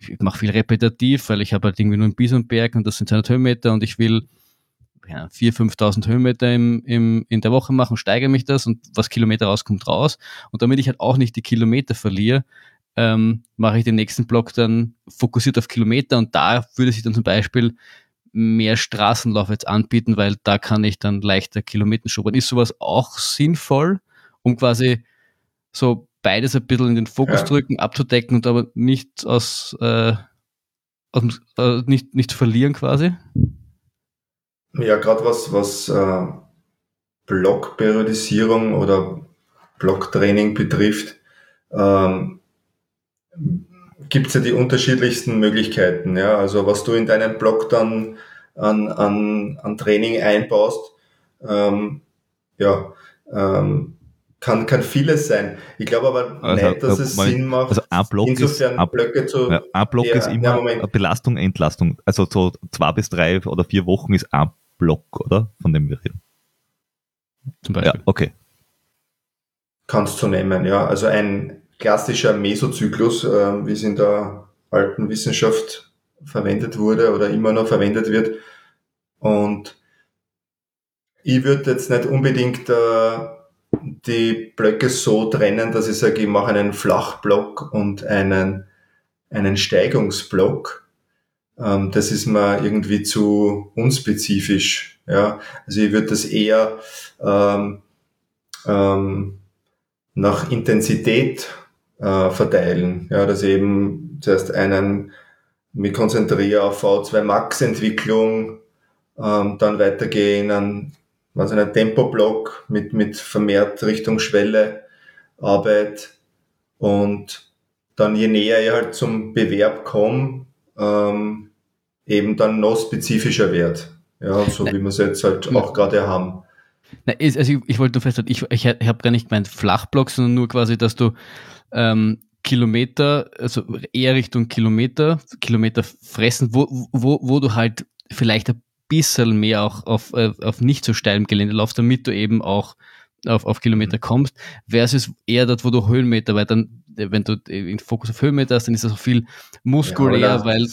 ich mache viel repetitiv, weil ich habe halt irgendwie nur einen Bisonberg und das sind 200 Höhenmeter und ich will ja, 4.000, 5.000 Höhenmeter im, im, in der Woche machen, steigere mich das und was Kilometer rauskommt, raus. Und damit ich halt auch nicht die Kilometer verliere, ähm, mache ich den nächsten Block dann fokussiert auf Kilometer und da würde sich dann zum Beispiel mehr Straßenlauf jetzt anbieten, weil da kann ich dann leichter Kilometer schubern. Ist sowas auch sinnvoll, um quasi so beides ein bisschen in den Fokus ja. drücken, abzudecken und aber nicht aus, äh, aus äh, nicht, nicht verlieren quasi? Ja, gerade was, was äh, Blockperiodisierung oder Blocktraining betrifft, ähm, gibt es ja die unterschiedlichsten Möglichkeiten. Ja? Also was du in deinem Blog dann an, an, an Training einbaust, ähm, ja, ähm, kann, kann vieles sein. Ich glaube aber also, nicht, dass es Sinn macht, also ein Block insofern ist, ein, Blöcke zu... Ja, ein Block ja, ist immer ja, Belastung, Entlastung. Also so zwei bis drei oder vier Wochen ist ein Block, oder? Von dem wir reden. Zum Beispiel. Ja, okay. Kannst du nehmen, ja. Also ein, klassischer Mesozyklus, äh, wie es in der alten Wissenschaft verwendet wurde oder immer noch verwendet wird. Und ich würde jetzt nicht unbedingt äh, die Blöcke so trennen, dass ich sage, ich mache einen Flachblock und einen, einen Steigungsblock. Ähm, das ist mir irgendwie zu unspezifisch. Ja? Also ich würde das eher ähm, ähm, nach Intensität äh, verteilen. Ja, dass eben zuerst einen mich konzentriere auf V2 Max Entwicklung, ähm, dann weitergehen an was einen Tempoblock mit, mit vermehrt Richtung Schwelle Arbeit und dann je näher ich halt zum Bewerb komme, ähm, eben dann noch spezifischer wird. Ja, so wie wir es jetzt halt auch gerade haben. Na, also ich, ich wollte nur festhalten, ich, ich, ich habe gar nicht gemeint Flachblock, sondern nur quasi, dass du ähm, Kilometer, also eher Richtung Kilometer, Kilometer fressen, wo, wo, wo du halt vielleicht ein bisschen mehr auch auf, äh, auf nicht so steilem Gelände laufst, damit du eben auch auf, auf Kilometer kommst, versus eher dort, wo du Höhenmeter, weil dann, wenn du den Fokus auf Höhenmeter hast, dann ist das auch viel muskulär, Ja, weil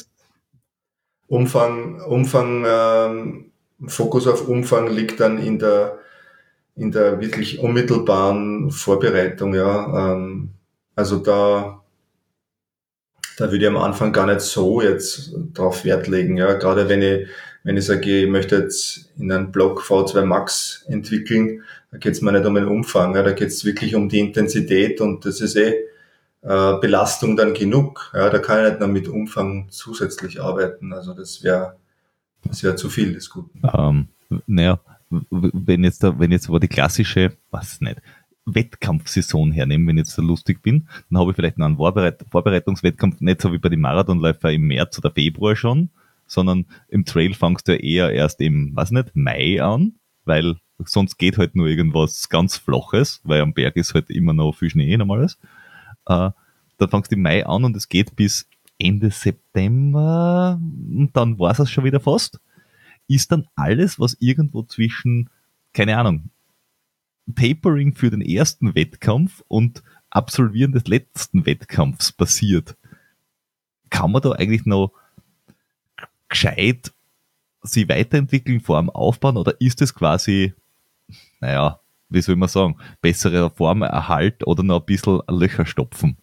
Umfang, Umfang, ähm, Fokus auf Umfang liegt dann in der, in der wirklich unmittelbaren Vorbereitung, ja. Ähm, also da, da würde ich am Anfang gar nicht so jetzt drauf Wert legen, ja. Gerade wenn ich, wenn ich sage, ich möchte jetzt in einem Block V2 Max entwickeln, da geht es mir nicht um den Umfang, ja. Da geht es wirklich um die Intensität und das ist eh äh, Belastung dann genug. Ja, da kann ich nicht noch mit Umfang zusätzlich arbeiten. Also das wäre das wäre zu viel des Guten. Ähm, naja, wenn jetzt da, wenn jetzt aber die klassische, was nicht, Wettkampfsaison hernehmen, wenn ich jetzt so lustig bin, dann habe ich vielleicht noch einen Vorbereit Vorbereitungswettkampf, nicht so wie bei den Marathonläufer im März oder Februar schon, sondern im Trail fangst du ja eher erst im, was nicht, Mai an, weil sonst geht halt nur irgendwas ganz Flaches, weil am Berg ist halt immer noch viel Schnee normales. Äh, dann fangst du im Mai an und es geht bis Ende September und dann war es schon wieder fast. Ist dann alles, was irgendwo zwischen, keine Ahnung, Tapering für den ersten Wettkampf und Absolvieren des letzten Wettkampfs passiert, kann man da eigentlich noch gescheit sie weiterentwickeln, allem aufbauen oder ist es quasi, naja, wie soll man sagen, bessere Formerhalt oder noch ein bisschen Löcher stopfen?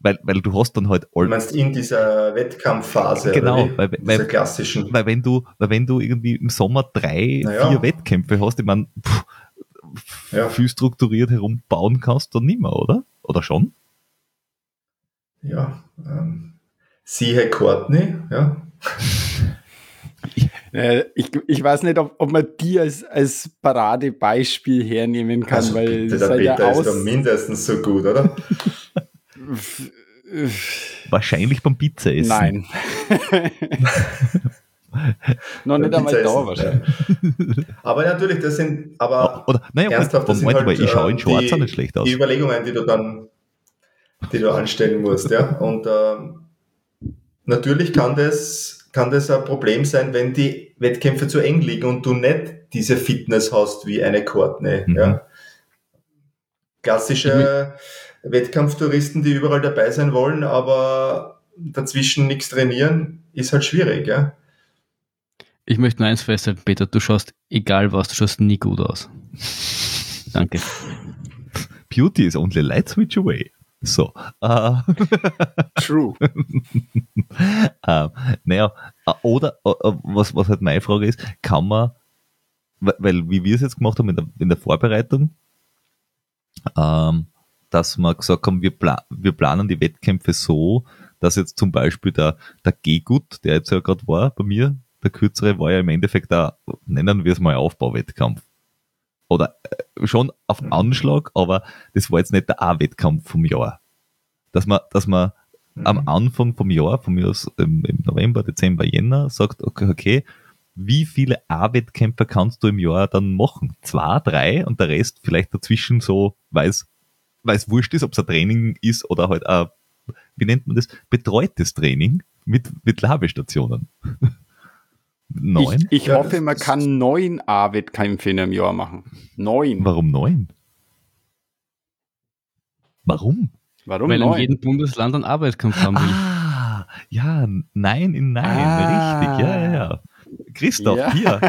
Weil, weil du hast dann halt Du all, meinst in dieser Wettkampfphase, Genau, oder wie? weil- dieser weil- klassischen. weil wenn du, weil wenn du irgendwie im Sommer drei, Naja. vier Wettkämpfe hast, ich meine, Ja. viel strukturiert herumbauen kannst, dann nimmer, oder? Oder schon? Ja, ähm, siehe Courtney, ja. Äh, ich, ich weiß nicht, ob, ob man die als, als Paradebeispiel hernehmen kann, Also weil bitte, der halt ja Peter ist aus. mindestens so gut, oder? Wahrscheinlich beim Pizza essen. Nein. Noch nicht einmal da wahrscheinlich. Aber natürlich, das sind, aber Oder, naja, ernsthaft, das sind halt, ich schaue in äh, Schwarz die, auch nicht schlecht aus. die Überlegungen, die du dann, die du anstellen musst, ja. Und ähm, natürlich kann das, kann das ein Problem sein, wenn die Wettkämpfe zu eng liegen und du nicht diese Fitness hast wie eine Courtney, Mhm. ja. Klassische Wettkampftouristen, die überall dabei sein wollen, aber dazwischen nichts trainieren, ist halt schwierig, ja. ich möchte nur eins festhalten, Peter, du schaust, egal was, du schaust nie gut aus. Danke. Beauty is only light switch away. So. Äh, True. ähm, naja, äh, oder äh, was, was halt meine Frage ist, kann man, weil, weil wie wir es jetzt gemacht haben in der, in der Vorbereitung, ähm, dass wir gesagt haben, wir, pla wir planen die Wettkämpfe so, dass jetzt zum Beispiel der, der G-Gut, der jetzt ja gerade war bei mir, der kürzere, war ja im Endeffekt der, nennen wir es mal Aufbauwettkampf. Oder äh, schon auf Anschlag, aber das war jetzt nicht der A-Wettkampf vom Jahr. Dass man, dass man am Anfang vom Jahr, von mir aus im, im November, Dezember, Jänner, sagt, okay, okay, wie viele A-Wettkämpfe kannst du im Jahr dann machen? Zwei, drei und der Rest vielleicht dazwischen so, weil es weil es wurscht ist, ob es ein Training ist oder halt ein, wie nennt man das, betreutes Training mit, mit Labestationen. Neun? Ich, ich Ja, hoffe, man kann neun A-Wettkämpfe in einem Jahr machen. Neun. Warum neun? Warum? Warum Weil in neun? jedem Bundesland einen Arbeitskampf haben will. Ah, ja, nein in nein, Ah. richtig, ja, ja, ja. Christoph, Ja. hier,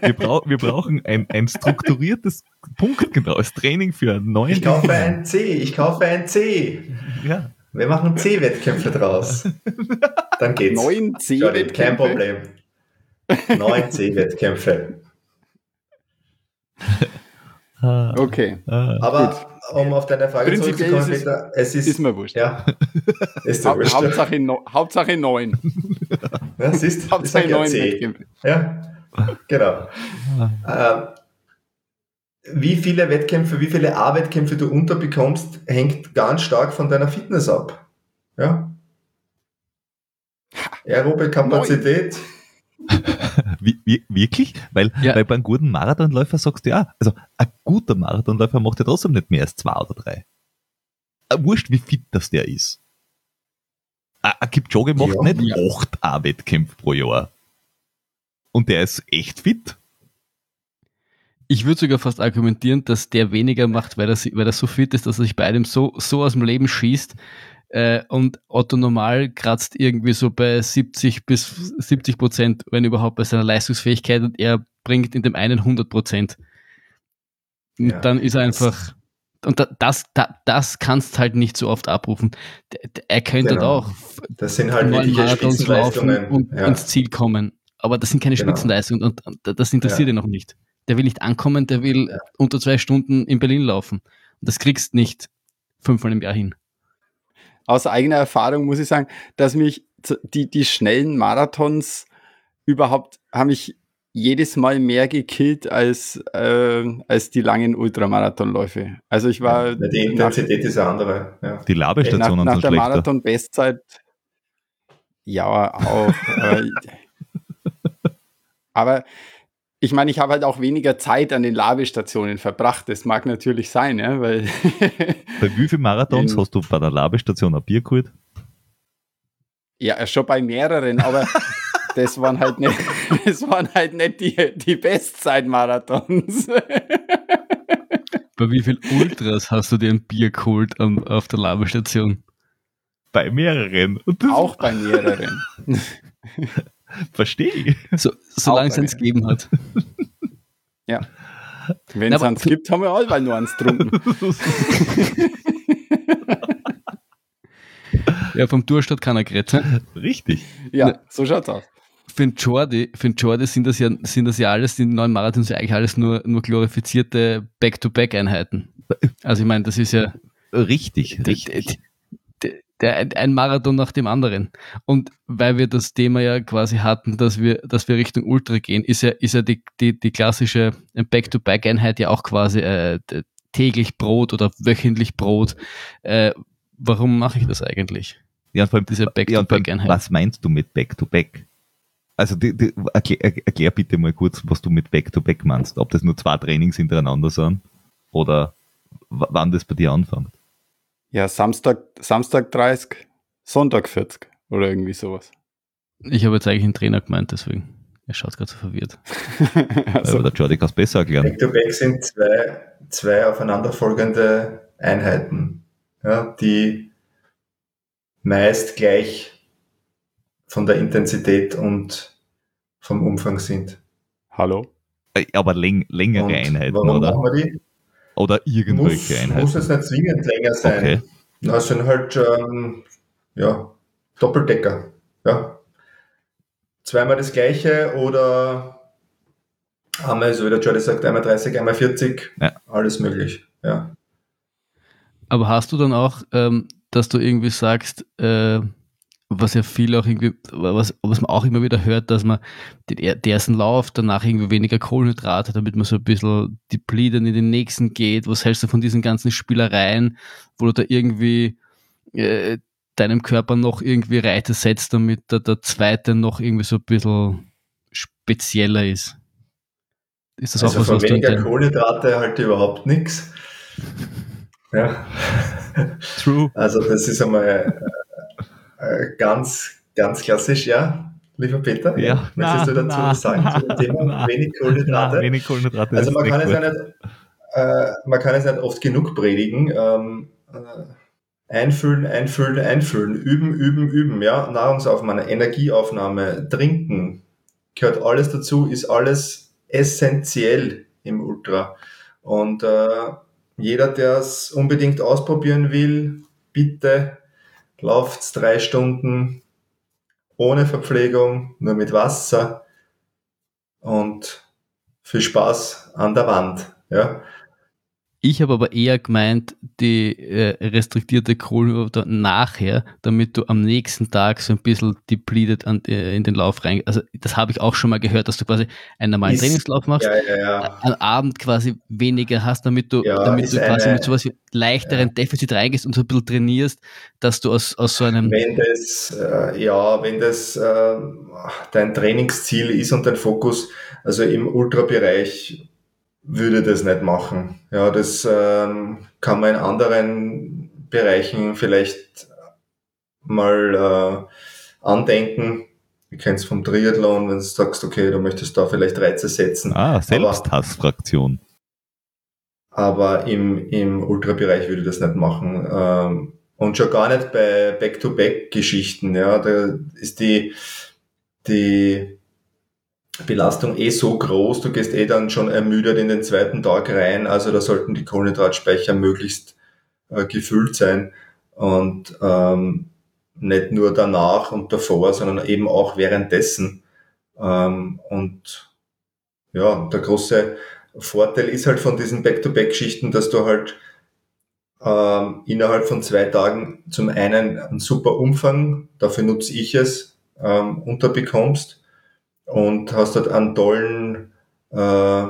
wir, brau wir brauchen ein, ein strukturiertes, punktgenaues Training für neun. Ich kaufe ein C, ich kaufe ein C. Ja, Wir machen C-Wettkämpfe draus. Dann geht's. Neun dir, Kein C-Wettkämpfe? Problem. Neun C-Wettkämpfe. Okay, ah. Aber um auf deine Frage Prinzipiell zurückzukommen, ist es- Peter, es ist, ist mir wurscht. ja, ist dir wurscht. Hauptsache, no Hauptsache neun. Ja, siehst, Hauptsache ja neun C. Wettkämpfe. Ja, genau. Ähm, wie viele Wettkämpfe, wie viele A-Wettkämpfe du unterbekommst, hängt ganz stark von deiner Fitness ab. Ja. Aerobe Kapazität. Wie, wirklich? Weil, Ja. weil bei einem guten Marathonläufer sagst du ja, also ein guter Marathonläufer macht ja trotzdem nicht mehr als zwei oder drei. Äh, Wurscht, wie fit das der ist. Ein ein Kipchoge macht Ja. nicht Ja. acht A-Wettkämpfe pro Jahr. Und der ist echt fit. Ich würde sogar fast argumentieren, dass der weniger macht, weil er, weil er so fit ist, dass er sich bei einem so, so aus dem Leben schießt. Äh, und Otto Normal kratzt irgendwie so bei 70 bis 70 Prozent, wenn überhaupt, bei seiner Leistungsfähigkeit und er bringt in dem einen 100 Prozent. Und Ja, dann ist er das- einfach, und da, das, da, das kannst halt nicht so oft abrufen. Er könnte Genau. auch Das sind halt wirkliche Spitzenleistungen. und ja. ins Ziel kommen. Aber das sind keine Genau. Spitzenleistungen und, und das interessiert Ja. ihn noch nicht. Der will nicht ankommen, der will Ja. unter zwei Stunden in Berlin laufen. Und das kriegst nicht fünfmal im Jahr hin. Aus eigener Erfahrung muss ich sagen, dass mich die, die schnellen Marathons überhaupt haben mich jedes Mal mehr gekillt als, äh, als die langen Ultramarathonläufe. Also ich war Ja, die Intensität ist eine andere. Ja. Die nach, Labestationen nach sind der schlechter. Marathon-Bestzeit ja auch. aber, aber ich meine, ich habe halt auch weniger Zeit an den Labestationen verbracht. Das mag natürlich sein, ja, weil Bei wie vielen Marathons In- hast du bei der Labestation ein Bier geholt? Ja, schon bei mehreren, aber das waren halt nicht, das waren halt nicht die, die Bestzeit-Marathons. Bei wie viel Ultras hast du dir ein Bier geholt am, auf der Labestation? Bei mehreren. Auch bei mehreren. Verstehe ich. So, solange es eins gegeben hat. Wenn Na, es eins gibt, haben wir alle nur eins getrunken. Ja, vom Durst hat keiner geredet. Richtig. Ja, so schaut's aus. Für den Jordi, für den Jordi sind das ja, sind das ja alles, die neuen Marathons ja eigentlich alles nur, nur glorifizierte Back-to-Back-Einheiten. Also ich meine, das ist ja Richtig, richtig. Der, ein- Marathon nach dem anderen. Und weil wir das Thema ja quasi hatten, dass wir, dass wir Richtung Ultra gehen, ist ja, ist ja die, die, die klassische Back-to-Back-Einheit ja auch quasi äh, täglich Brot oder wöchentlich Brot. Äh, warum mache ich das eigentlich? Ja, vor allem, Diese ja, Back-to-Back-Einheit. was meinst du mit Back-to-Back? Also die, die, erklär, erklär bitte mal kurz, was du mit Back-to-Back meinst. Ob das nur zwei Trainings hintereinander sind oder wann das bei dir anfängt. Ja, Samstag, Samstag 30, Sonntag 40 oder irgendwie sowas. Ich habe jetzt eigentlich einen Trainer gemeint, deswegen. Er schaut gerade so verwirrt. also, Aber der Jordi kann es besser erklären. Back-to-Back sind zwei, zwei aufeinanderfolgende Einheiten, ja, die meist gleich von der Intensität und vom Umfang sind. hallo? Äh, Aber läng, längere Und Einheiten, warum oder? machen wir die? Oder Muss, irgendwelche Einheiten. muss es nicht zwingend länger sein. Okay. Na, es sind halt ähm, ja, Doppeldecker. Ja. Zweimal das gleiche oder einmal, so wie der Jordi sagt, einmal 30, einmal 40, Ja. alles möglich. Ja. Aber hast du dann auch, ähm, dass du irgendwie sagst, äh, was ja viel auch irgendwie, was, was man auch immer wieder hört, dass man den, er- den ersten Lauf, danach irgendwie weniger Kohlenhydrate, damit man so ein bisschen depleted in den nächsten geht. Was hältst du von diesen ganzen Spielereien, wo du da irgendwie äh, deinem Körper noch irgendwie Reite setzt, damit der, der zweite noch irgendwie so ein bisschen spezieller ist? Ist das also auch was, von was du weniger deinem- Kohlenhydrate halt überhaupt nichts. Ja. True. Also das ist einmal äh, ganz, ganz klassisch, ja, lieber Peter. Ja. Möchtest du Na, dazu na, was sagen zu dem Thema? na. Wenig Kohlenhydrate. Wenig Kohlenhydrate. Also man kann, es ja nicht, äh, man kann es nicht oft genug predigen. Ähm, äh, einfüllen, einfüllen, einfüllen, üben, üben, üben, ja, Nahrungsaufnahme, Energieaufnahme, trinken, gehört alles dazu, ist alles essentiell im Ultra. Und äh, jeder, der es unbedingt ausprobieren will, bitte lauft drei Stunden ohne Verpflegung, nur mit Wasser und viel Spaß an der Wand. Ja. Ich habe aber eher gemeint, die äh, restriktierte Kohlenhydrate nachher, damit du am nächsten Tag so ein bisschen depleted an, äh, in den Lauf rein. Also das habe ich auch schon mal gehört, dass du quasi einen normalen Ist- Trainingslauf machst, Ja, ja, ja. am Abend quasi weniger hast, damit du, damit du quasi eine- mit sowas wie leichteren Defizit reingehst und so ein bisschen trainierst, dass du aus, aus so einem Wenn das, äh, ja, wenn das äh, dein Trainingsziel ist und dein Fokus, also im Ultrabereich würde das nicht machen. Ja, das ähm, kann man in anderen Bereichen vielleicht mal äh, andenken. ich kenne es vom Triathlon, wenn du sagst, okay, du möchtest da vielleicht Reize setzen. Ah, Selbsthassfraktion. Aber, aber im, im Ultrabereich würde ich das nicht machen. Ähm, und schon gar nicht bei Back-to-Back-Geschichten. Ja, da ist die, die Belastung eh so groß, du gehst eh dann schon ermüdet in den zweiten Tag rein. Also da sollten die Kohlenhydratspeicher möglichst äh, gefüllt sein. Und ähm, nicht nur danach und davor, sondern eben auch währenddessen. Ähm, und ja, der große Vorteil ist halt von diesen Back-to-Back-Schichten, dass du halt ähm, innerhalb von zwei Tagen zum einen einen super Umfang, dafür nutze ich es, ähm, unterbekommst und hast halt einen tollen äh,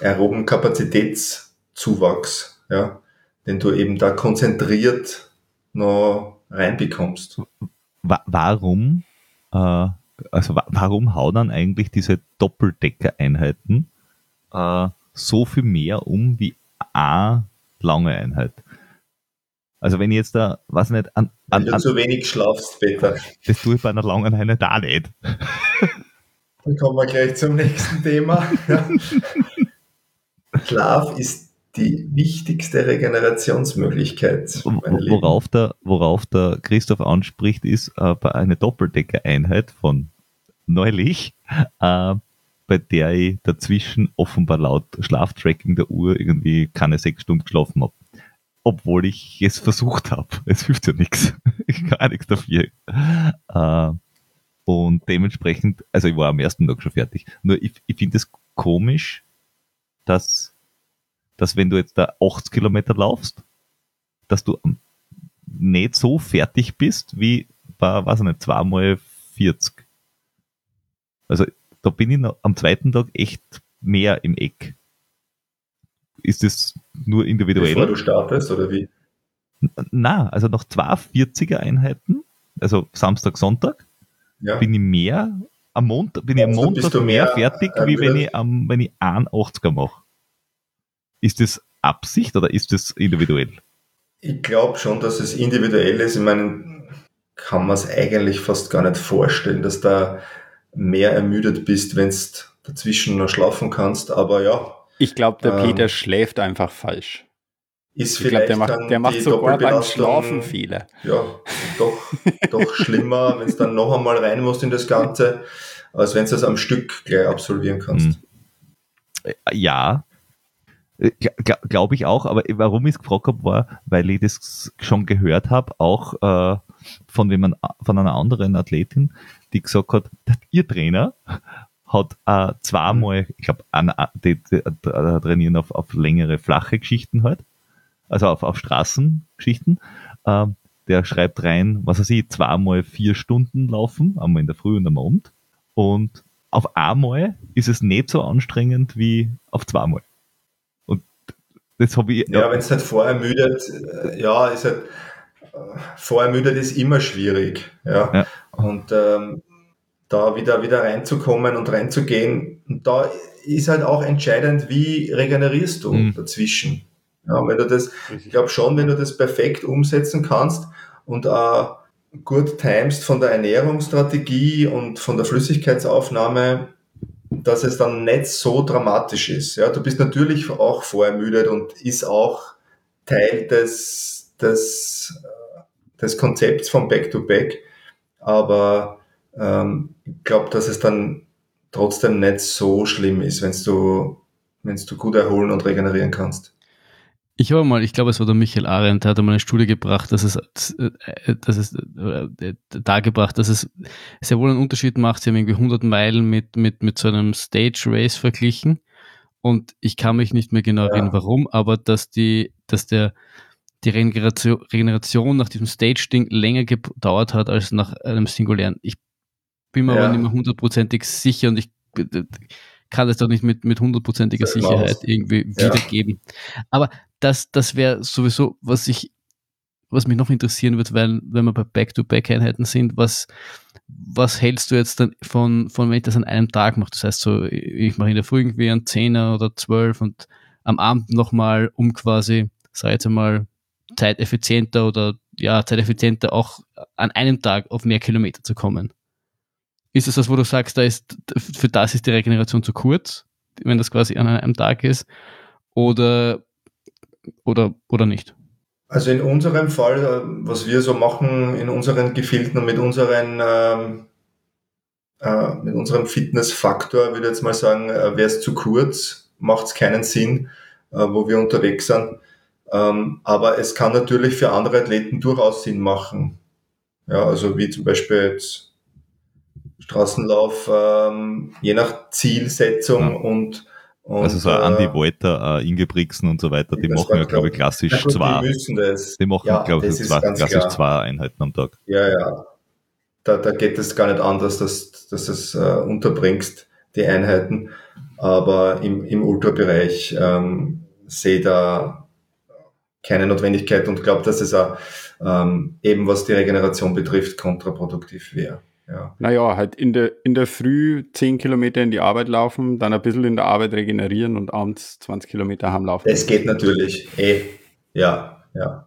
aeroben Kapazitätszuwachs, ja, den du eben da konzentriert noch reinbekommst. Warum, äh, also warum hauen dann eigentlich diese Doppeldecker-Einheiten äh, so viel mehr um wie eine lange Einheit? Also wenn ich jetzt da, was nicht, an, an, Wenn du zu wenig schlafst, Peter. Das tue ich bei einer langen Einheit auch nicht. Dann kommen wir gleich zum nächsten Thema. Schlaf ist die wichtigste Regenerationsmöglichkeit. Worauf der, worauf der Christoph anspricht, ist äh, bei einer Doppeldecker-Einheit von neulich, äh, bei der ich dazwischen offenbar laut Schlaftracking der Uhr irgendwie keine sechs Stunden geschlafen habe. Obwohl ich es versucht habe. Es hilft ja nichts. Ich kann nichts dafür. Äh, und dementsprechend, also ich war am ersten Tag schon fertig. Nur ich, ich finde es komisch, dass dass wenn du jetzt da 80 Kilometer laufst, dass du nicht so fertig bist wie bei, weiß ich nicht, zweimal 40. Also da bin ich noch am zweiten Tag echt mehr im Eck. Ist das nur individuell? Bevor du startest oder wie? Na, also nach zwei 40er Einheiten, also Samstag, Sonntag, ja. bin ich mehr am Montag, bin ich am also Montag mehr, mehr, fertig, wie wenn ich am, wenn ich einen 80er mache. Ist das Absicht oder ist das individuell? Ich glaube schon, dass es individuell ist. Ich meine, kann man es eigentlich fast gar nicht vorstellen, dass da mehr ermüdet bist, wenn du dazwischen noch schlafen kannst. Aber ja. Ich glaube, der ähm, Peter schläft einfach falsch. Ist ich glaube, der macht, der macht sogar beim Schlafen viele. Ja, doch, doch schlimmer, wenn es dann noch einmal rein musst in das Ganze, als wenn du es am Stück gleich absolvieren kannst. Hm. Ja, äh, Glaube ich auch, aber warum ich es gefragt habe, war, weil ich das schon gehört habe, auch äh, von, jemand, von einer anderen Athletin, die gesagt hat, ihr Trainer hat äh, zweimal, ich glaube, die, die, die, trainieren auf, auf längere, flache Geschichten halt, also auf, auf Straßengeschichten. Äh, der schreibt rein, was weiß ich, zweimal vier Stunden laufen, einmal in der Früh und am Abend. Und auf einmal ist es nicht so anstrengend wie auf zweimal. Das habe ich. Ja, wenn es halt vorermüdet, äh, ja, ist halt, äh, vorermüdet ist immer schwierig. Ja. ja. Und ähm, da wieder, wieder reinzukommen und reinzugehen, und da ist halt auch entscheidend, wie regenerierst du mhm. dazwischen. Ja, wenn du das, ich glaube schon, wenn du das perfekt umsetzen kannst und äh, gut timest von der Ernährungsstrategie und von der Flüssigkeitsaufnahme, dass es dann nicht so dramatisch ist. Ja, du bist natürlich auch vorermüdet und ist auch Teil des, des, des Konzepts von Back-to-Back. Aber ähm, ich glaube, dass es dann trotzdem nicht so schlimm ist, wenn du, wenn du gut erholen und regenerieren kannst. Ich habe mal, ich glaube, es war der Michael Arendt, der hat mal eine Studie gebracht, dass es, äh, dass es äh, dargebracht, dass es sehr wohl einen Unterschied macht. Sie haben irgendwie 100 Meilen mit, mit, mit so einem Stage Race verglichen. Und ich kann mich nicht mehr genau ja. erinnern, warum, aber dass die, dass der, die Regeneration, Regeneration nach diesem Stage-Ding länger gedauert hat als nach einem singulären. Ich bin mir ja. aber nicht mehr hundertprozentig sicher und ich kann es doch nicht mit, mit hundertprozentiger Sicherheit irgendwie ja. wiedergeben. Aber das, das wäre sowieso, was ich, was mich noch interessieren wird, weil, wenn wir bei Back-to-Back-Einheiten sind, was, was hältst du jetzt dann von, von, wenn ich das an einem Tag mache? Das heißt so, ich mache in der Früh irgendwie einen Zehner oder zwölf und am Abend nochmal, um quasi, sag ich jetzt einmal, zeiteffizienter oder ja, zeiteffizienter auch an einem Tag auf mehr Kilometer zu kommen. Ist es das, wo du sagst, da ist, für das ist die Regeneration zu kurz, wenn das quasi an einem Tag ist? Oder, oder, oder nicht? Also in unserem Fall, äh, was wir so machen in unseren Gefilden und mit unseren ähm, äh, mit unserem Fitnessfaktor, würde ich jetzt mal sagen, äh, wäre es zu kurz, macht es keinen Sinn, äh, wo wir unterwegs sind. Ähm, aber es kann natürlich für andere Athleten durchaus Sinn machen. Ja, also wie zum Beispiel jetzt Straßenlauf, ähm, je nach Zielsetzung ja. und und, also so äh, Andy Wolter, äh, Inge Brixen und so weiter, die machen ja, glaube ich, klassisch gut, zwei. Die, die machen, ja, glaube ich, zwei, klassisch klar. zwei Einheiten am Tag. Ja, ja. Da, da geht es gar nicht anders, dass, dass du es äh, unterbringst, die Einheiten. Aber im, im Ultrabereich ähm, sehe da keine Notwendigkeit und glaube, dass es auch ähm, eben was die Regeneration betrifft, kontraproduktiv wäre. Ja. Naja, halt in der, in der Früh 10 Kilometer in die Arbeit laufen, dann ein bisschen in der Arbeit regenerieren und abends 20 Kilometer heimlaufen. Es geht natürlich. Eh. Ja, ja.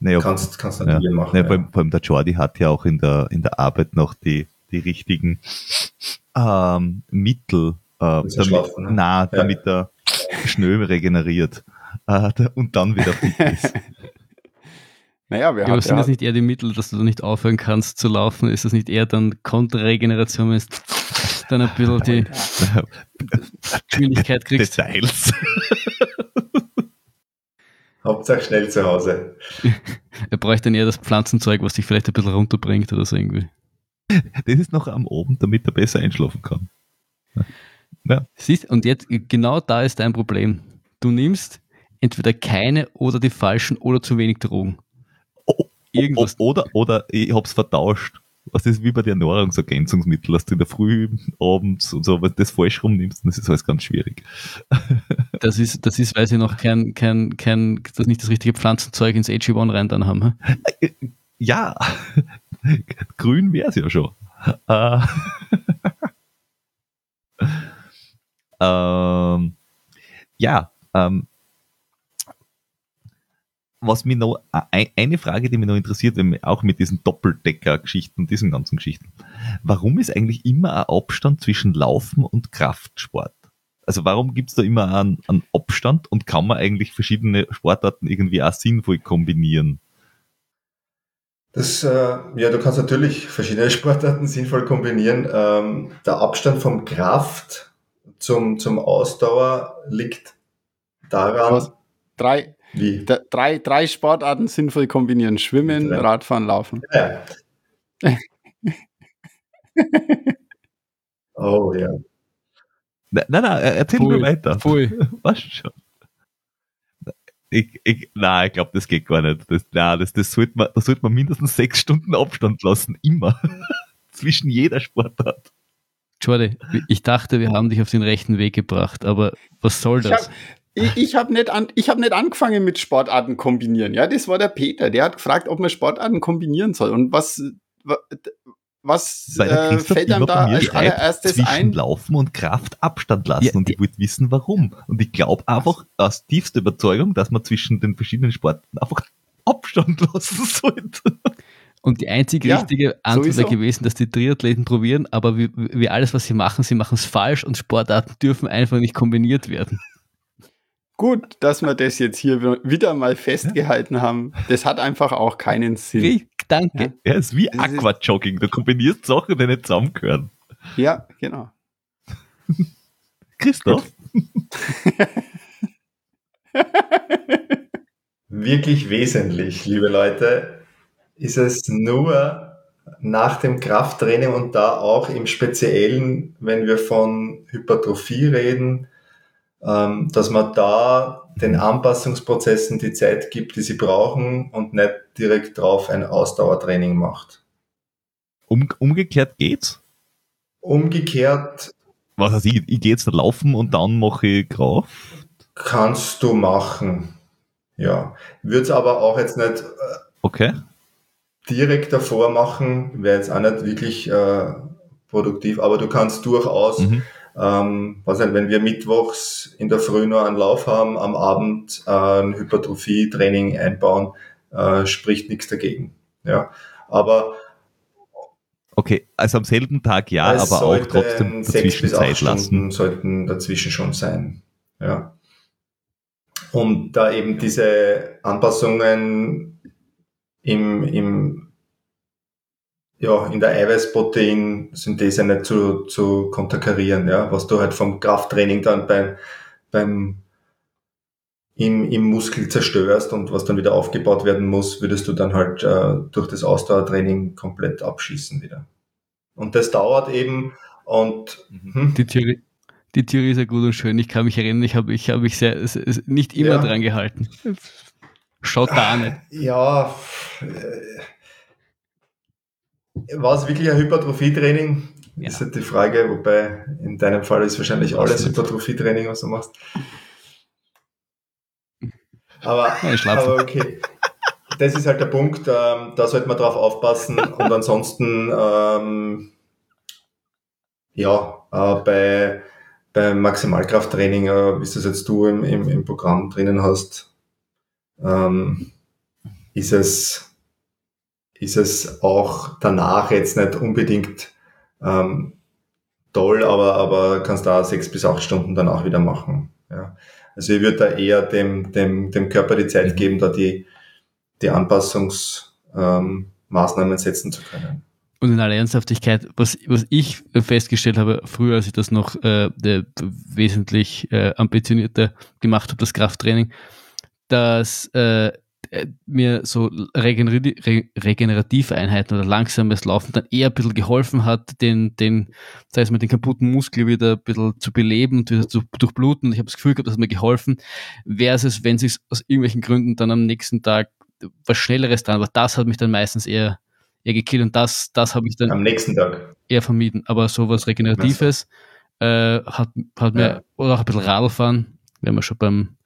Naja, kannst, kannst natürlich ja. machen. Naja, ja. vor, allem, vor allem der Jordi hat ja auch in der, in der Arbeit noch die, die richtigen ähm, Mittel, äh, damit, schlafen, ne? na, damit er schnell regeneriert äh, und dann wieder fit ist. Naja, wir ja, haben. sind das nicht eher die Mittel, dass du da nicht aufhören kannst zu laufen? Ist das nicht eher dann Konterregeneration, wenn du dann ein bisschen die Geschwindigkeit kriegst? Details. Hauptsache schnell zu Hause. er bräuchte dann eher das Pflanzenzeug, was dich vielleicht ein bisschen runterbringt oder so irgendwie. Das ist noch am Oben, damit er besser einschlafen kann. Ja. Siehst, und jetzt, genau da ist dein Problem. Du nimmst entweder keine oder die falschen oder zu wenig Drogen. Irgendwas. Oder, oder ich hab's vertauscht. Was ist wie bei den Nahrungsergänzungsmitteln, dass du in der Früh, abends und so, du das falsch rumnimmst, das ist alles ganz schwierig. Das ist, das ist, weil sie noch kein, kein, kein, das nicht das richtige Pflanzenzeug ins AG1 rein dann haben. Ja, grün wäre es ja schon. Äh. ähm, ja, ähm, was mich noch, eine Frage, die mich noch interessiert, auch mit diesen Doppeldecker-Geschichten und diesen ganzen Geschichten. Warum ist eigentlich immer ein Abstand zwischen Laufen und Kraftsport? Also warum gibt es da immer einen, einen, Abstand und kann man eigentlich verschiedene Sportarten irgendwie auch sinnvoll kombinieren? Das, äh, ja, du kannst natürlich verschiedene Sportarten sinnvoll kombinieren. Ähm, der Abstand vom Kraft zum, zum Ausdauer liegt daran. Was? Drei, wie? Da, drei, drei Sportarten sinnvoll kombinieren: Schwimmen, ja. Radfahren, Laufen. Ja. oh ja. Nein, nein, erzähl Pui. mir weiter. Pui. Was schon? Ich, ich, nein, ich glaube, das geht gar nicht. Das, nein, das, das sollte man, da sollte man mindestens sechs Stunden Abstand lassen, immer. Zwischen jeder Sportart. Jordi, ich dachte, wir haben dich auf den rechten Weg gebracht, aber was soll das? Hab, ich, ich habe nicht, an, hab nicht angefangen mit Sportarten kombinieren. Ja, das war der Peter. Der hat gefragt, ob man Sportarten kombinieren soll. Und was, was äh, fällt einem da als allererstes ein? Laufen und Kraft Abstand lassen. Ja, und ich wollte wissen, warum. Und ich glaube einfach aus tiefster Überzeugung, dass man zwischen den verschiedenen Sportarten einfach Abstand lassen sollte. Und die einzige ja, richtige Antwort wäre gewesen, dass die Triathleten probieren, aber wie, wie alles, was sie machen, sie machen es falsch und Sportarten dürfen einfach nicht kombiniert werden. Gut, dass wir das jetzt hier wieder mal festgehalten haben. Das hat einfach auch keinen Sinn. Danke. Ja, ist wie Aquajogging. Du kombinierst Sachen, die nicht zusammengehören. Ja, genau. Christoph? Wirklich wesentlich, liebe Leute, ist es nur nach dem Krafttraining und da auch im Speziellen, wenn wir von Hypertrophie reden, ähm, dass man da den Anpassungsprozessen die Zeit gibt, die sie brauchen und nicht direkt drauf ein Ausdauertraining macht. Um, umgekehrt geht's? Umgekehrt. Was heißt, ich, ich gehe jetzt laufen und dann mache ich Kraft? Kannst du machen. Ja. Würde es aber auch jetzt nicht äh, okay. Direkt davor machen, wäre jetzt auch nicht wirklich äh, produktiv, aber du kannst durchaus mhm ähm, was halt, wenn wir mittwochs in der Früh nur einen Lauf haben, am Abend äh, ein Hypertrophie-Training einbauen, äh, spricht nichts dagegen. Ja, aber Okay, also am selben Tag ja, aber auch trotzdem sechs dazwischen bis acht Zeit Stunden lassen. sollten dazwischen schon sein. Ja. Um da eben diese Anpassungen im, im, ja, in der Eiweißproteinsynthese nicht zu, zu konterkarieren, ja, was du halt vom Krafttraining dann beim, beim im, im Muskel zerstörst und was dann wieder aufgebaut werden muss, würdest du dann halt äh, durch das Ausdauertraining komplett abschießen wieder. Und das dauert eben und hm, Die Theorie, die Theorie ist ja gut und schön. Ich kann mich erinnern, ich habe ich hab mich sehr, nicht immer Ja. dran gehalten. Schaut da nicht. ja, äh, war es wirklich ein Hypertrophietraining? Ja. Ist halt die Frage, wobei in deinem Fall ist wahrscheinlich alles. Hypertrophietraining, was du machst. Aber, Ja, aber okay. Das ist halt der Punkt, ähm, da sollte man drauf aufpassen und ansonsten, ähm, ja, äh, bei, beim Maximalkrafttraining, äh, wie es das jetzt du im, im, im Programm drinnen hast, ähm, ist es, ist es auch danach jetzt nicht unbedingt ähm, toll, aber, aber kannst da sechs bis acht Stunden danach wieder machen. Ja. Also ich würde da eher dem, dem, dem Körper die Zeit Mhm. geben, da die, die Anpassungsmaßnahmen ähm, setzen zu können. Und in aller Ernsthaftigkeit, was, was ich festgestellt habe, früher, als ich das noch äh, der, wesentlich äh, ambitionierter gemacht habe, das Krafttraining, dass äh, äh, mir so regenerative Einheiten oder langsames Laufen dann eher ein bisschen geholfen hat, den, den, sei es mit den kaputten Muskel wieder ein bisschen zu beleben und wieder zu durchbluten. Und ich habe das Gefühl gehabt, das hat mir geholfen, versus wenn sich aus irgendwelchen Gründen dann am nächsten Tag was Schnelleres dran war. Das hat mich dann meistens eher, eher gekillt und das, das habe ich dann Am nächsten Tag. eher vermieden. Aber sowas Regeneratives äh, hat, hat mir, Ja. oder auch ein bisschen Radlfahren, wenn wir schon beim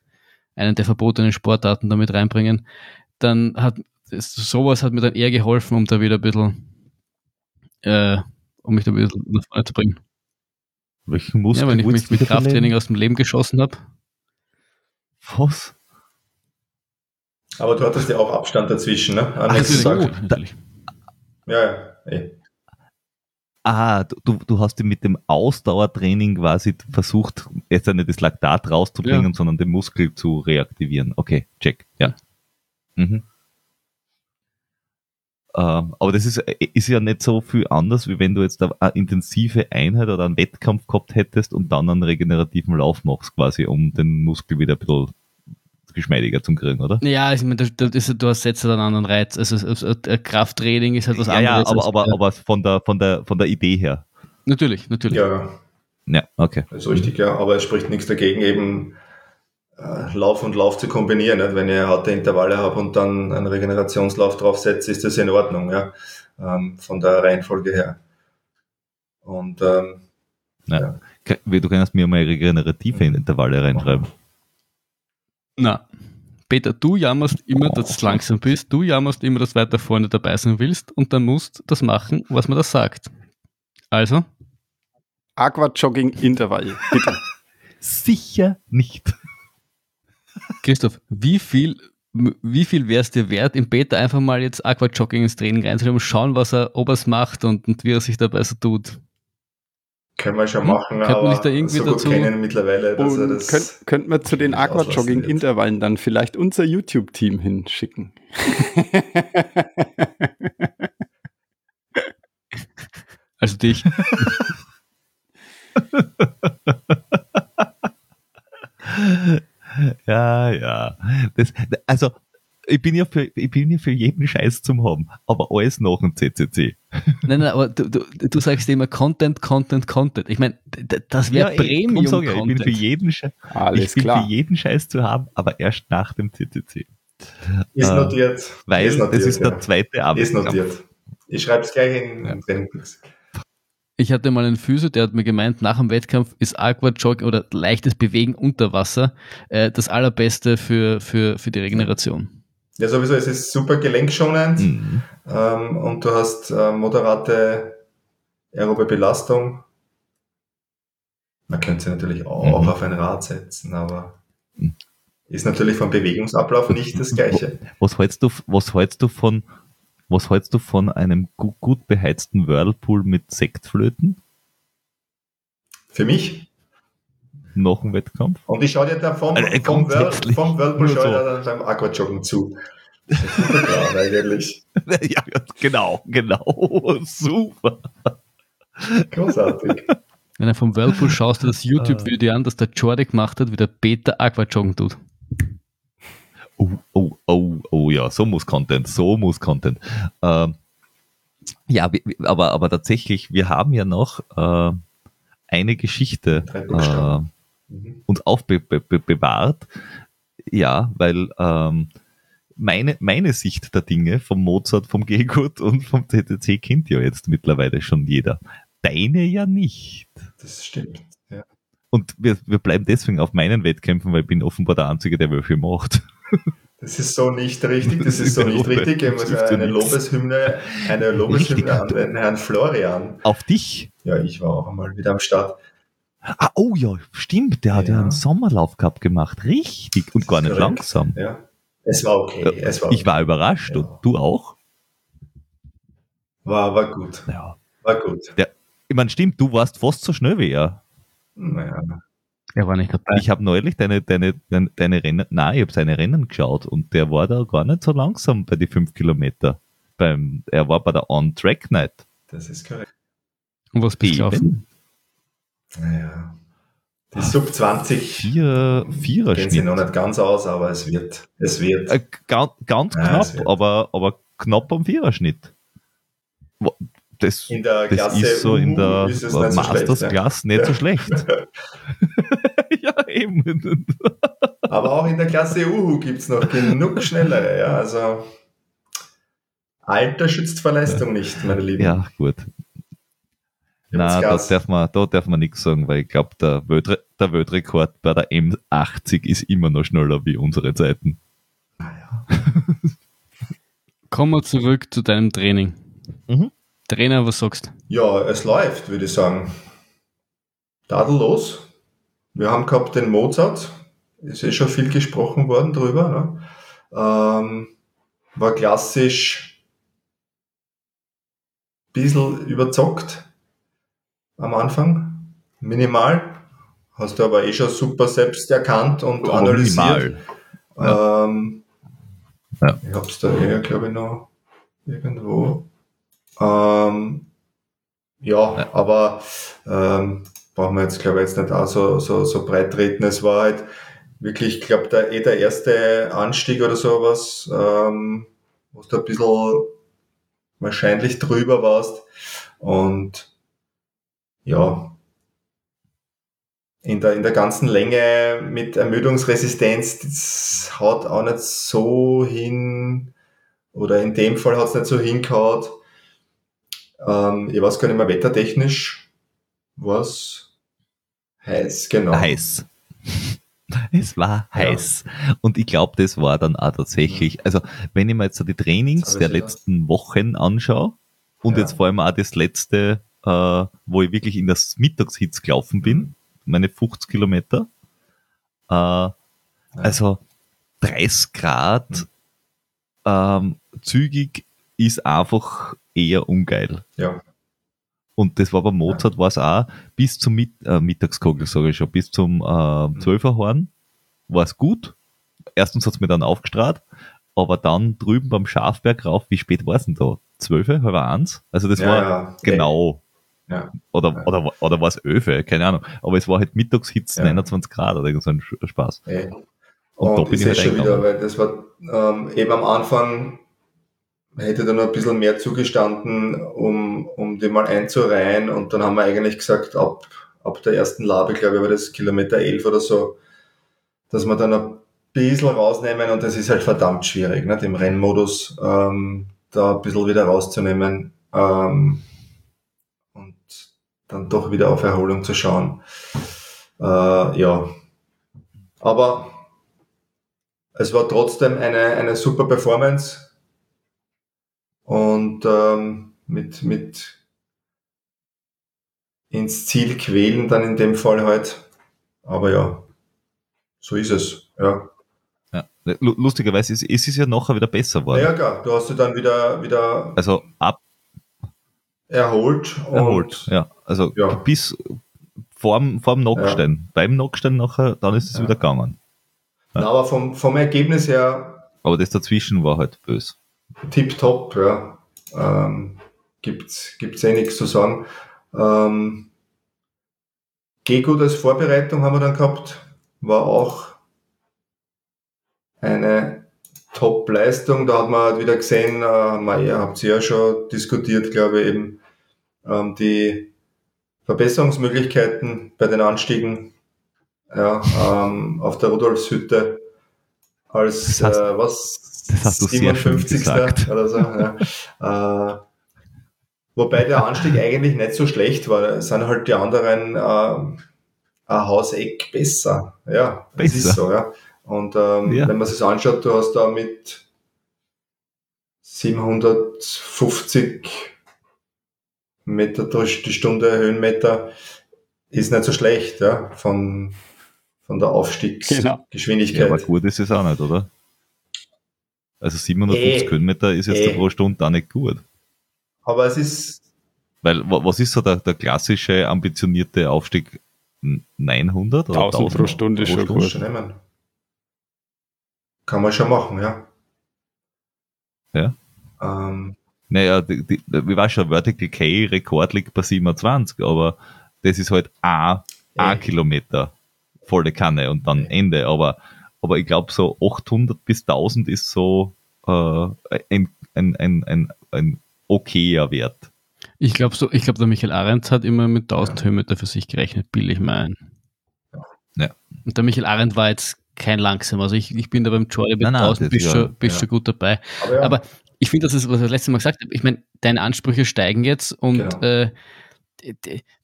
einen der verbotenen Sportarten damit reinbringen, dann hat es- sowas hat mir dann eher geholfen, um da wieder ein bisschen, äh, um mich da wieder nach vorne zu bringen. Welchen Muskel Ja, wenn ich mich mit Krafttraining aus dem Leben geschossen habe. Was? Aber du hattest ja auch Abstand dazwischen, ne? Nächsten Natürlich, Tag. natürlich. Ja, ja. eh. Ah, du, du- hast ihn mit dem Ausdauertraining quasi versucht, jetzt ja nicht das Laktat rauszubringen, sondern den Muskel zu reaktivieren. Okay, check. Ja. Mhm. Ähm, aber das ist, ist ja nicht so viel anders, wie wenn du jetzt eine, eine intensive Einheit oder einen Wettkampf gehabt hättest und dann einen regenerativen Lauf machst, quasi, um den Muskel wieder ein bisschen geschmeidiger zu kriegen, oder? Ja, ich meine, ist, du hast jetzt einen anderen Reiz. Also, also äh, Krafttraining ist halt was ja, ja, anderes. aber, als- aber, aber von der, von der, von der Idee her. natürlich, natürlich. Ja, Ja, okay. das ist richtig, ja. Aber es spricht nichts dagegen, eben äh, Lauf und Lauf zu kombinieren. Nicht? Wenn ich harte Intervalle habe und dann einen Regenerationslauf draufsetze, ist das in Ordnung, ja. Ähm, von der Reihenfolge her. Und ähm, Ja. Du kannst mir mal regenerative Intervalle reinschreiben. Na, Peter, du jammerst immer, dass du langsam bist, du jammerst immer, dass du weiter vorne dabei sein willst und dann musst das machen, was man das sagt. Also, Aquajogging-Intervall, bitte. Sicher nicht. Christoph, wie viel, wie viel wäre es dir wert, im Peter einfach mal jetzt Aquajogging ins Training reinzunehmen und schauen, was er, ob er es macht und, und wie er sich dabei so tut? Können wir schon Hm? machen, Könnte man aber nicht da irgendwie so gut dazu- kennen mittlerweile, dass er das könnt, könnten wir zu den Aquajogging-Intervallen dann vielleicht unser YouTube-Team hinschicken? Also dich. Ja, ja. Das, also, ich bin ja für, ich bin ja für jeden Scheiß zum haben, aber alles nach dem CCC. Nein, nein, aber du, du, du sagst immer Content, Content, Content. Ich meine, das wäre Ja, eh, drum sag ich, ich bin für Premium-Content. jeden Scheiß, Alles ich bin klar. für jeden Scheiß zu haben, aber erst nach dem CCC. ist äh, notiert. Weil ist notiert, das ist ja. der zweite Ist Arbeitskampf. notiert. Ich schreibe es gleich in Ja. den. Ich hatte mal einen Physio, der hat mir gemeint, nach dem Wettkampf ist Aquajogging oder leichtes Bewegen unter Wasser äh, das allerbeste für, für, für die Regeneration. Ja, sowieso, es ist super gelenkschonend Mhm. ähm, und du hast äh, moderate aerobe Belastung. Man könnte sie natürlich auch Mhm. auf ein Rad setzen, aber Mhm. ist natürlich vom Bewegungsablauf nicht das gleiche. Was hältst du, was hältst du von Was hältst du von einem gu gut beheizten Whirlpool mit Sektflöten Für mich. Nach dem Wettkampf? Und ich schaue dir da vom, Äh, vom, grundsätzlich. vom Whirlpool Nur schaue ich so. dann beim Aquajoggen zu. Das ist eigentlich. ja, ja, genau, genau. Super. Großartig. Wenn du vom Whirlpool schaust, du das YouTube-Video an, das der Jordi gemacht hat, wie der Peter Aquajoggen tut. Oh, oh, oh, oh ja, so muss Content, so muss Content. Ähm, ja, aber, aber tatsächlich, wir haben ja noch äh, eine Geschichte äh. Mhm. uns aufbewahrt. Be be bewahrt. ja, weil ähm, meine, meine Sicht der Dinge vom Mozart, vom Gehgut und vom TTC kennt ja jetzt mittlerweile schon jeder. Deine ja nicht. Das stimmt. Ja. Und wir, wir bleiben deswegen auf meinen Wettkämpfen, weil ich bin offenbar der Einzige, der Würfel macht. Das ist so nicht richtig, das ist so Das nicht ist richtig. Ich das muss eine. Lobeshymne, eine Lobeshymne Richtig. an den Herrn Florian. Auf dich. Ja, ich war auch einmal wieder am Start. Ah, oh ja, stimmt, der hat ja Ja. einen Sommerlauf gehabt gemacht. Richtig. Und gar nicht Korrekt. langsam. Ja. Es war okay. Es war, Ich war überrascht. Ja. Und du auch? war, war gut. Ja. War gut. Ich meine, stimmt, du warst fast so schnell wie er. Naja. Er war nicht dabei. Ich habe neulich deine, deine, deine, deine Rennen, nein, ich habe seine Rennen geschaut und der war da gar nicht so langsam bei die fünf Kilometer. Beim, er war bei der On-Track-Night. Das ist korrekt. Und was bist du gelaufen? Naja. Die Sub 20 Vier, Vierer gehen sie noch nicht ganz aus, aber es wird. Es wird. Äh, ganz ganz Ja, knapp, aber, aber knapp am Viererschnitt. Das, In der das Klasse ist so in der es nicht so schlecht, Masters-Klasse nicht so schlecht. ja, eben. Aber auch in der Klasse Uhu gibt es noch genug schnellere. Ja, also Alter schützt vor Leistung nicht, meine Lieben. Ja, gut. Nein, da darf man, da darf man nichts sagen, weil ich glaube, der, Weltre der Weltrekord bei der M80 ist immer noch schneller wie unsere Zeiten. Kommen wir zurück zu deinem Training. Mhm. Trainer, was sagst du? Ja, es läuft, würde ich sagen. Tadellos. Wir haben gehabt den Mozart. Ist eh schon viel gesprochen worden drüber. Ne? Ähm, war klassisch bisschen überzockt am Anfang. Minimal. Hast du aber eh schon super selbst erkannt und Aber analysiert. minimal. Ähm, Ja. Ich hab's da eher, glaube ich, noch irgendwo. Ähm, ja, Ja. aber ähm, brauchen wir jetzt, glaube ich, jetzt nicht auch so, so, so breit treten. Es war halt wirklich, ich glaube, der, eh der erste Anstieg oder sowas, ähm, wo du ein bisschen wahrscheinlich drüber warst. Und ja, in der, in der ganzen Länge mit Ermüdungsresistenz, das haut auch nicht so hin, oder in dem Fall hat es nicht so hingehaut. Ähm, ich weiß gar nicht mehr, wettertechnisch was heiß, genau. Heiß. Es war heiß. Und ich glaube, das war dann auch tatsächlich, also wenn ich mir jetzt so die Trainings der letzten Wochen anschaue und Ja. jetzt vor allem auch das letzte, äh, wo ich wirklich in das Mittagshitz gelaufen bin, meine 50 Kilometer, äh, also 30 Grad ähm, zügig ist einfach eher ungeil. Ja, Und das war bei Mozart, war es auch bis zum Mit äh, Mittagskogel, sage ich schon, bis zum äh, Mhm. 12er Horn war es gut. Erstens hat es mir dann aufgestrahlt, aber dann drüben beim Schafberg rauf, wie spät war es denn da? 12, halb eins? Also das ja, war ja. genau. Ja. Oder, Ja. oder, oder war es 11, keine Ahnung. Aber es war halt Mittagshitz Ja. 29 Grad oder so ein Spaß. Eh. Und Und, da bin ich halt schon wieder, weil das war ähm, eben am Anfang hätte da noch ein bisschen mehr zugestanden, um, um die mal einzureihen. Und dann haben wir eigentlich gesagt, ab, ab der ersten Labe, glaube ich, war das Kilometer 11 oder so, dass wir dann ein bisschen rausnehmen und das ist halt verdammt schwierig, nicht? im Rennmodus ähm, da ein bisschen wieder rauszunehmen ähm, dann doch wieder auf Erholung zu schauen. Äh, ja, aber es war trotzdem eine, eine super Performance und ähm, mit, mit ins Ziel quälen dann in dem Fall halt. Aber ja, so ist es. Ja. Ja. Lu- Lustigerweise ist, ist es ja nachher wieder besser geworden. Ja, klar, du hast dich dann wieder, wieder Also ab erholt. und- erholt. Ja. Also Ja. bis vorm, vorm Knockstein. Beim Knockstein nachher, dann ist es Ja. wieder gegangen. Na, aber vom, vom Ergebnis her Aber das dazwischen war halt böse. tipptopp, ja. Ähm, gibt's, gibt's eh nichts zu sagen. Ähm, Gego als Vorbereitung haben wir dann gehabt, war auch eine Top-Leistung. Da hat man halt wieder gesehen, äh, haben wir- ihr habt ja schon diskutiert, glaube ich, eben ähm, die Verbesserungsmöglichkeiten bei den Anstiegen ja, ähm, auf der Rudolfshütte als Das hast- äh, was das hast du sehr schön oder so. Ja. äh, wobei der Anstieg eigentlich nicht so schlecht war. Es sind halt die anderen äh, ein Hauseck besser. Ja, das Besser. ist so, ja. Und ähm, Ja. wenn man sich anschaut, du hast da mit 750 Meter durch die Stunde Höhenmeter ist nicht so schlecht, ja, von, von der Genau. Aufstiegsgeschwindigkeit. Ja, aber gut ist es auch nicht, oder? Also 750 Eh. Kilometer ist jetzt Eh. pro Stunde auch nicht gut. Aber es ist, Weil, wa- was ist so der, der klassische ambitionierte Aufstieg? N- 900 oder 1000 pro Stunde ist schon Muss gut. Kann man schon machen, ja. Ja. Ähm, Naja, die, die, wie war schon, Vertical K-Rekord liegt bei 27, aber das ist halt ein, ein Eh. Kilometer volle Kanne und dann Eh. Ende. Aber, aber ich glaube, so 800 bis 1000 ist so äh, ein, ein, ein, ein, ein okayer Wert. Ich glaube, so, ich glaub, der Michael Arendt hat immer mit 1000 Höhenmeter für sich gerechnet, bilde ich mal ein. Ja. Und der Michael Arendt war jetzt kein langsam. Also ich, ich bin da beim Jordi bei Nein, nein, 1000 das bist, ist schon, ja- bist ja. schon gut dabei. aber ja, Aber ich finde, das ist, was ich das letzte Mal gesagt habe. Ich meine, deine Ansprüche steigen jetzt und Genau. äh,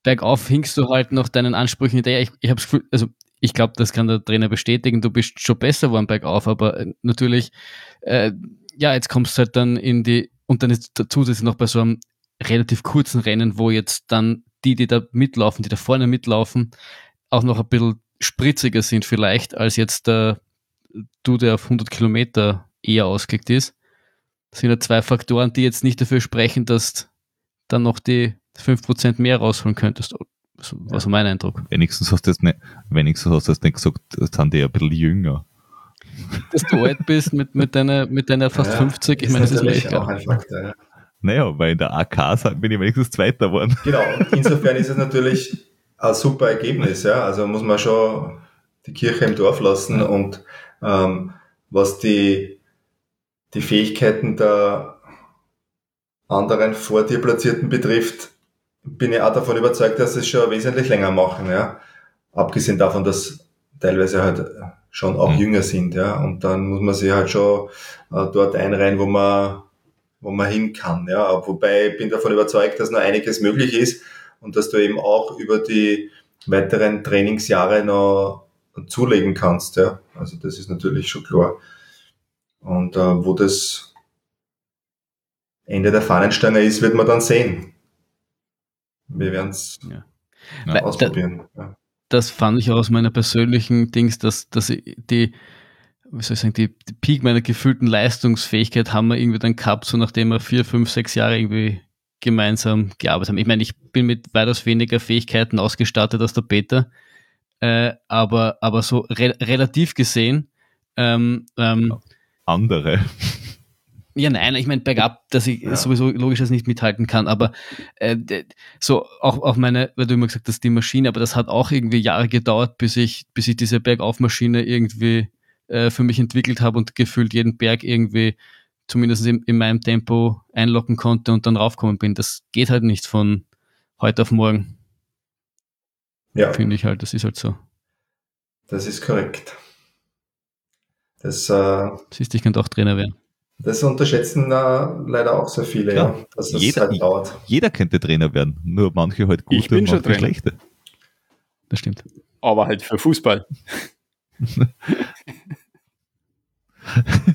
bergauf hinkst du halt nach deinen Ansprüchen hinterher. Ich, ich habe das Gefühl, also ich glaube, das kann der Trainer bestätigen, du bist schon besser geworden bergauf, aber äh, natürlich, äh, ja, jetzt kommst du halt dann in die, und dann ist da zusätzlich noch bei so einem relativ kurzen Rennen, wo jetzt dann die, die da mitlaufen, die da vorne mitlaufen, auch noch ein bisschen spritziger sind vielleicht, als jetzt der du, der auf 100 Kilometer eher ausgelegt ist. Das sind ja zwei Faktoren, die jetzt nicht dafür sprechen, dass du dann noch die 5% mehr rausholen könntest. So war so mein Eindruck. Wenigstens hast du jetzt nicht, wenigstens hast du jetzt nicht gesagt, das sind die ja ein bisschen jünger. Dass du alt bist mit, mit, deiner, mit deiner fast ja, 50, ich meine, das ist echt auch ein Faktor. Ja. Naja, weil in der AK bin ich wenigstens Zweiter geworden. Genau, insofern ist es natürlich ein super Ergebnis, ja. Also muss man schon die Kirche im Dorf lassen und ähm, was die, die Fähigkeiten der anderen vor dir Platzierten betrifft, bin ich auch davon überzeugt, dass sie es schon wesentlich länger machen, ja. Abgesehen davon, dass teilweise halt schon auch Mhm. jünger sind, ja. Und dann muss man sich halt schon äh, dort einreihen, wo man, wo man hin kann, ja. Wobei ich bin davon überzeugt, dass noch einiges möglich ist und dass du eben auch über die weiteren Trainingsjahre noch zulegen kannst, ja. Also das ist natürlich schon klar. Und äh, wo das Ende der Fahnenstange ist, wird man dann sehen. Wir werden es Ja. Ja. Weil da- ausprobieren. Ja. das fand ich auch aus meiner persönlichen Dings, dass, dass die, wie soll ich sagen, die, die Peak meiner gefühlten Leistungsfähigkeit haben wir irgendwie dann gehabt, so nachdem wir vier, fünf, sechs Jahre irgendwie gemeinsam gearbeitet haben. Ich meine, ich bin mit weitaus weniger Fähigkeiten ausgestattet als der Peter, äh, aber, aber so re relativ gesehen, ähm, ähm, Andere. ja, nein, ich meine bergab, dass ich Ja. sowieso logisch das nicht mithalten kann, aber äh, so auch, auch meine, weil du immer gesagt hast, die Maschine, aber das hat auch irgendwie Jahre gedauert, bis ich, bis ich diese Bergaufmaschine irgendwie äh, für mich entwickelt habe und gefühlt jeden Berg irgendwie zumindest in, in meinem Tempo einlocken konnte und dann raufkommen bin. Das geht halt nicht von heute auf morgen, ja, finde ich halt. Das ist halt so. das ist korrekt. Das, äh, Siehst du, ich könnte auch Trainer werden. das unterschätzen äh, leider auch sehr viele, Klar. ja, dass es Jeder- halt dauert. Jeder könnte Trainer werden, nur manche halt gute Ich bin und schon manche Trainer. schlechte. Das stimmt. Aber halt für Fußball.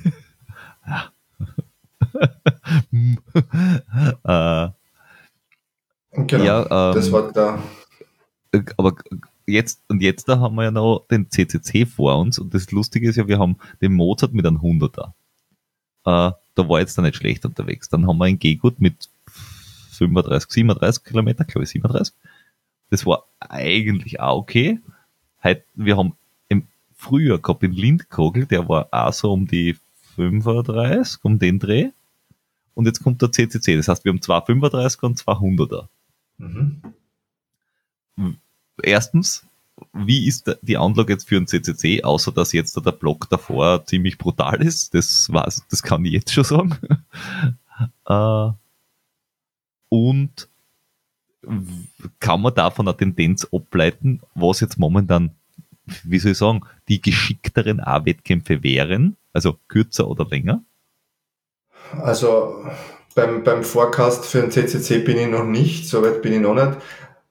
äh, Genau, Ja, ähm, das war der, aber jetzt und jetzt da haben wir ja noch den CCC vor uns und das Lustige ist ja, wir haben den Mozart mit einem 100er. Äh, da war jetzt da nicht schlecht unterwegs. Dann haben wir einen Gehgut mit 35, 37 Kilometer, glaube ich 37. Das war eigentlich auch okay. Heute, wir haben im Frühjahr gehabt in Lindkogel, der war auch so um die 35, um den Dreh. Und jetzt kommt der CCC. Das heißt, wir haben zwei 35er und zwei 100er. Mhm. Erstens, wie ist die Anlage jetzt für ein CCC, außer dass jetzt der Block davor ziemlich brutal ist? Das war's, das kann ich jetzt schon sagen. äh, und kann man davon eine Tendenz ableiten, was jetzt momentan, wie soll ich sagen, die geschickteren A-Wettkämpfe wären, also kürzer oder länger? Also beim, beim Forecast für den CCC bin ich noch nicht, soweit bin ich noch nicht.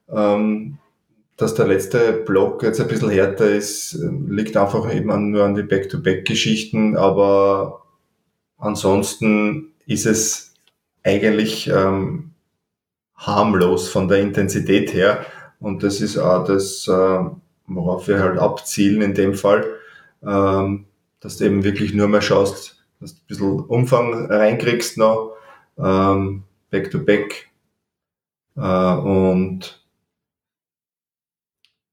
Ähm, dass der letzte Block jetzt ein bisschen härter ist, liegt einfach eben an, nur an die Back-to-Back-Geschichten, aber ansonsten ist es eigentlich ähm, harmlos von der Intensität her. Und das ist auch das, äh, worauf wir halt abzielen in dem Fall, ähm, dass du eben wirklich nur mehr schaust, dass du ein bisschen Umfang reinkriegst noch, ähm, back to back. Äh, und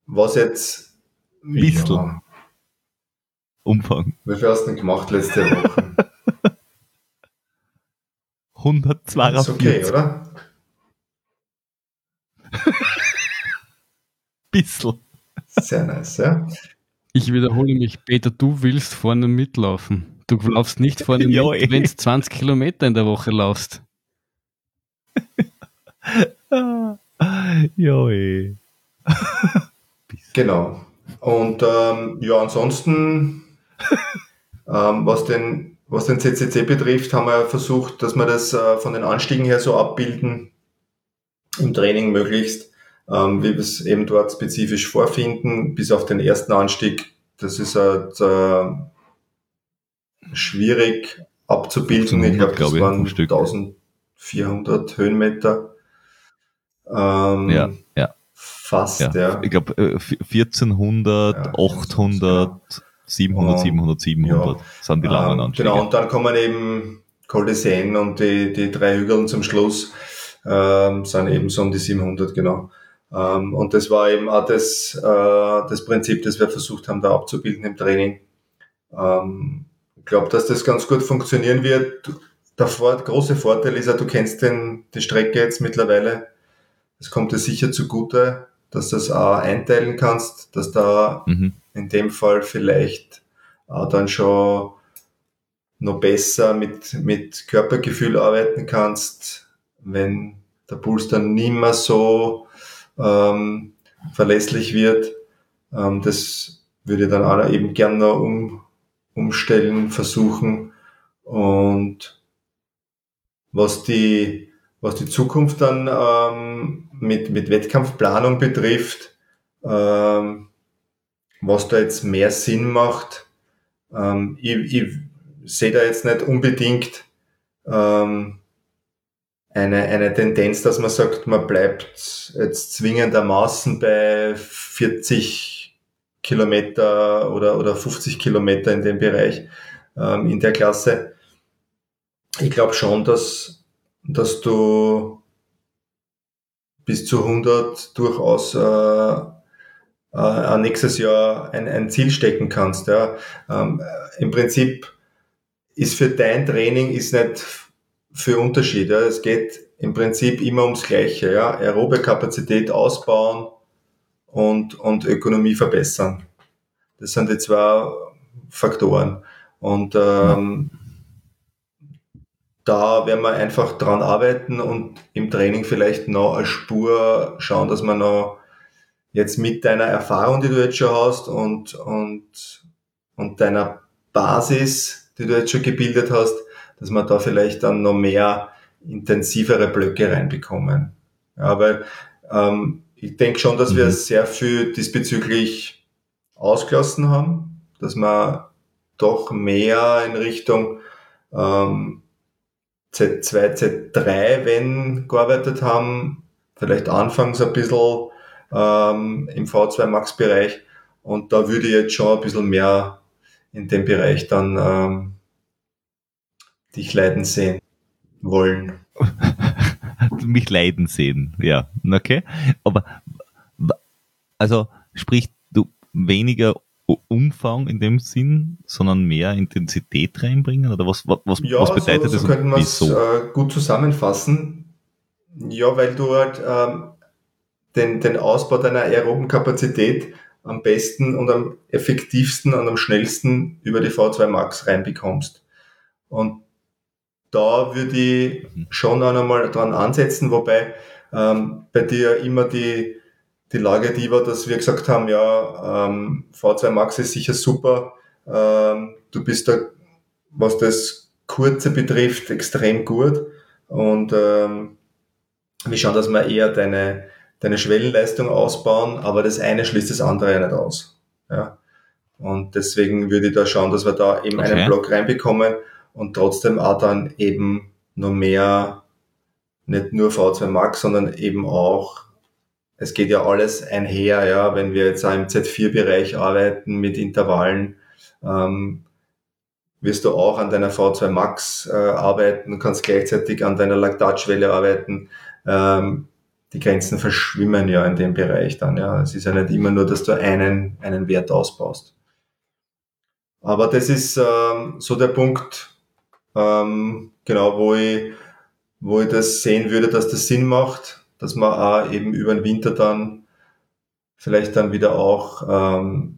was jetzt bisschen ja, Umfang. Wie viel hast du denn gemacht letzte Woche? 142. Ist okay, oder? Bissl. Sehr nice, ja. Ich wiederhole mich, Peter, du willst vorne mitlaufen. Du laufst nicht vorne ja, mit, wenn du 20 Kilometer in der Woche laufst. ja, eh. genau. Und ähm, ja, ansonsten, ähm, was, den, was den CCC betrifft, haben wir versucht, dass wir das äh, von den Anstiegen her so abbilden, im Training möglichst, ähm, wie wir es eben dort spezifisch vorfinden, bis auf den ersten Anstieg. Das ist halt äh, schwierig abzubilden. Ich glaube, das waren 1400 Höhenmeter. Ähm, ja, ja. Fast, ja. ja. Ich glaube, 1400, ja, 800, genau. 700, 700, 700 ja. sind die langen ähm, Anstiege. Genau, und dann kommen eben Col de Seine und die, die drei Hügeln zum Schluss ähm, sind eben so um die 700, genau. Ähm, und das war eben auch das, äh, das Prinzip, das wir versucht haben, da abzubilden im Training. Ähm, ich glaube, dass das ganz gut funktionieren wird. Der große Vorteil ist ja, du kennst den, die Strecke jetzt mittlerweile. Es kommt dir sicher zugute, dass du das auch einteilen kannst, dass da mhm. in dem Fall vielleicht auch dann schon noch besser mit, mit Körpergefühl arbeiten kannst, wenn der Puls dann nicht mehr so ähm, verlässlich wird. Ähm, das würde ich dann auch eben gerne noch um, umstellen, versuchen. Und was die, was die Zukunft dann ähm, mit, mit Wettkampfplanung betrifft, ähm, was da jetzt mehr Sinn macht, ähm, ich, ich sehe da jetzt nicht unbedingt ähm, eine, eine Tendenz, dass man sagt, man bleibt jetzt zwingendermaßen bei 40 Kilometer oder, oder 50 Kilometer in dem Bereich, ähm, in der Klasse. Ich glaube schon, dass, dass du bis zu 100 durchaus äh, äh, nächstes Jahr ein, ein Ziel stecken kannst. Ja. Ähm, Im Prinzip ist für dein Training ist nicht für Unterschiede. Es geht im Prinzip immer ums Gleiche. Ja? Aerobe Kapazität ausbauen und, und Ökonomie verbessern. Das sind die zwei Faktoren. Und ähm, da werden wir einfach dran arbeiten und im Training vielleicht noch eine Spur schauen, dass man noch jetzt mit deiner Erfahrung, die du jetzt schon hast und, und, und deiner Basis, die du jetzt schon gebildet hast, dass wir da vielleicht dann noch mehr intensivere Blöcke reinbekommen. Ja, weil ähm, ich denke schon, dass mhm. wir sehr viel diesbezüglich ausgelassen haben, dass wir doch mehr in Richtung ähm, Z2, Z3, wenn gearbeitet haben, vielleicht anfangs ein bisschen ähm, im V2 Max Bereich. Und da würde ich jetzt schon ein bisschen mehr in dem Bereich dann ähm, dich leiden sehen wollen. Mich leiden sehen, ja, okay. Aber also sprich du weniger Umfang in dem Sinn, sondern mehr Intensität reinbringen? Oder was, was, ja, was bedeutet so, so das? könnte man es äh, gut zusammenfassen. Ja, weil du halt ähm, den, den Ausbau deiner aeroben Kapazität am besten und am effektivsten und am schnellsten über die V2 Max reinbekommst. Und da würde ich mhm. schon auch nochmal dran ansetzen, wobei ähm, bei dir immer die, die Lage die war, dass wir gesagt haben, ja, ähm, V2 Max ist sicher super, ähm, du bist da, was das Kurze betrifft, extrem gut und ähm, wir schauen, dass wir eher deine, deine Schwellenleistung ausbauen, aber das eine schließt das andere ja nicht aus. Ja. Und deswegen würde ich da schauen, dass wir da eben okay. einen Block reinbekommen und trotzdem auch dann eben noch mehr, nicht nur V2 Max, sondern eben auch, es geht ja alles einher, ja, wenn wir jetzt auch im Z4-Bereich arbeiten mit Intervallen, ähm, wirst du auch an deiner V2 Max äh, arbeiten, kannst gleichzeitig an deiner Laktatschwelle arbeiten. Ähm, die Grenzen verschwimmen ja in dem Bereich dann. Ja. Es ist ja nicht immer nur, dass du einen, einen Wert ausbaust. Aber das ist ähm, so der Punkt, ähm, genau, wo ich, wo ich das sehen würde, dass das Sinn macht, dass man auch eben über den Winter dann vielleicht dann wieder auch ähm,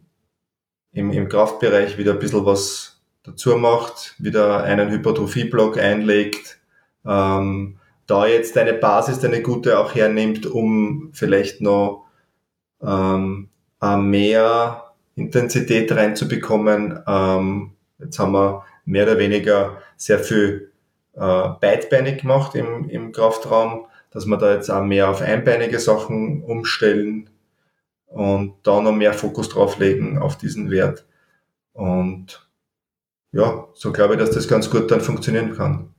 im, im Kraftbereich wieder ein bisschen was dazu macht, wieder einen Hypertrophie-Block einlegt, ähm, da jetzt eine Basis, eine gute auch hernimmt, um vielleicht noch ähm, mehr Intensität reinzubekommen. Ähm, jetzt haben wir mehr oder weniger sehr viel äh, beidbeinig gemacht im, im Kraftraum, dass wir da jetzt auch mehr auf einbeinige Sachen umstellen und da noch mehr Fokus drauf legen auf diesen Wert. Und ja, so glaube ich, dass das ganz gut dann funktionieren kann.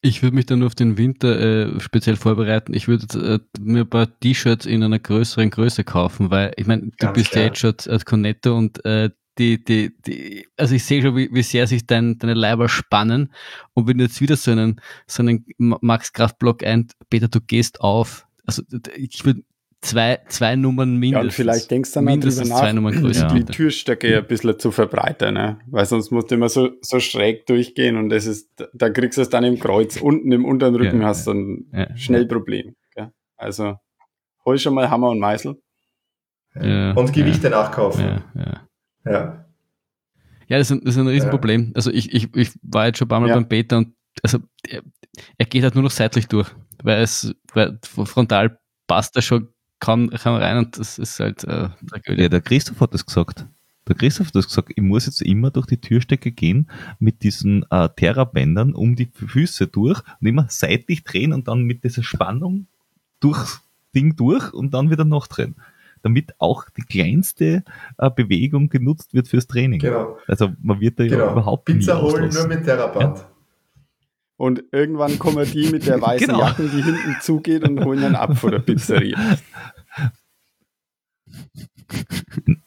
Ich würde mich dann auf den Winter äh, speziell vorbereiten. Ich würde äh, mir ein paar T-Shirts in einer größeren Größe kaufen, weil ich meine, du bist ja jetzt schon als Cornetto und äh, die, die, die, also ich sehe schon, wie, wie sehr sich dein, deine Leiber spannen. Und wenn du jetzt wieder so einen, so einen Max-Kraftblock ein, Peter, du gehst auf. Also ich würde zwei, zwei Nummern mindestens. Ja, und vielleicht denkst du dann mindestens nach, zwei Nummern größer. Die Türstöcke ein bisschen zu verbreitern, ne? weil sonst musst du immer so, so schräg durchgehen und das ist, da kriegst du es dann im Kreuz. Unten im unteren Rücken ja, hast du ein ja, schnell Problem. Gell? Also hol schon mal Hammer und Meißel. und Gewichte nachkaufen. Ja, ja. Ja. Ja, das ist ein, das ist ein Riesenproblem. Ja. Also ich, ich, ich war jetzt schon ein paar Mal ja. beim Beta und also er, er, geht halt nur noch seitlich durch, weil es weil frontal passt er schon kaum, kaum rein und das ist halt äh, Ja, der Christoph hat das gesagt. Der Christoph hat das gesagt, ich muss jetzt immer durch die Türstecke gehen mit diesen äh, Terrabändern um die Füße durch und immer seitlich drehen und dann mit dieser Spannung durchs Ding durch und dann wieder noch drehen damit auch die kleinste äh, Bewegung genutzt wird fürs Training. Genau. Also man wird da genau. ja überhaupt Pizza holen nur mit Theraband. Ja. Und irgendwann kommen die mit der weißen genau. Jacke, die hinten zugeht und holen dann ab von der Pizzeria.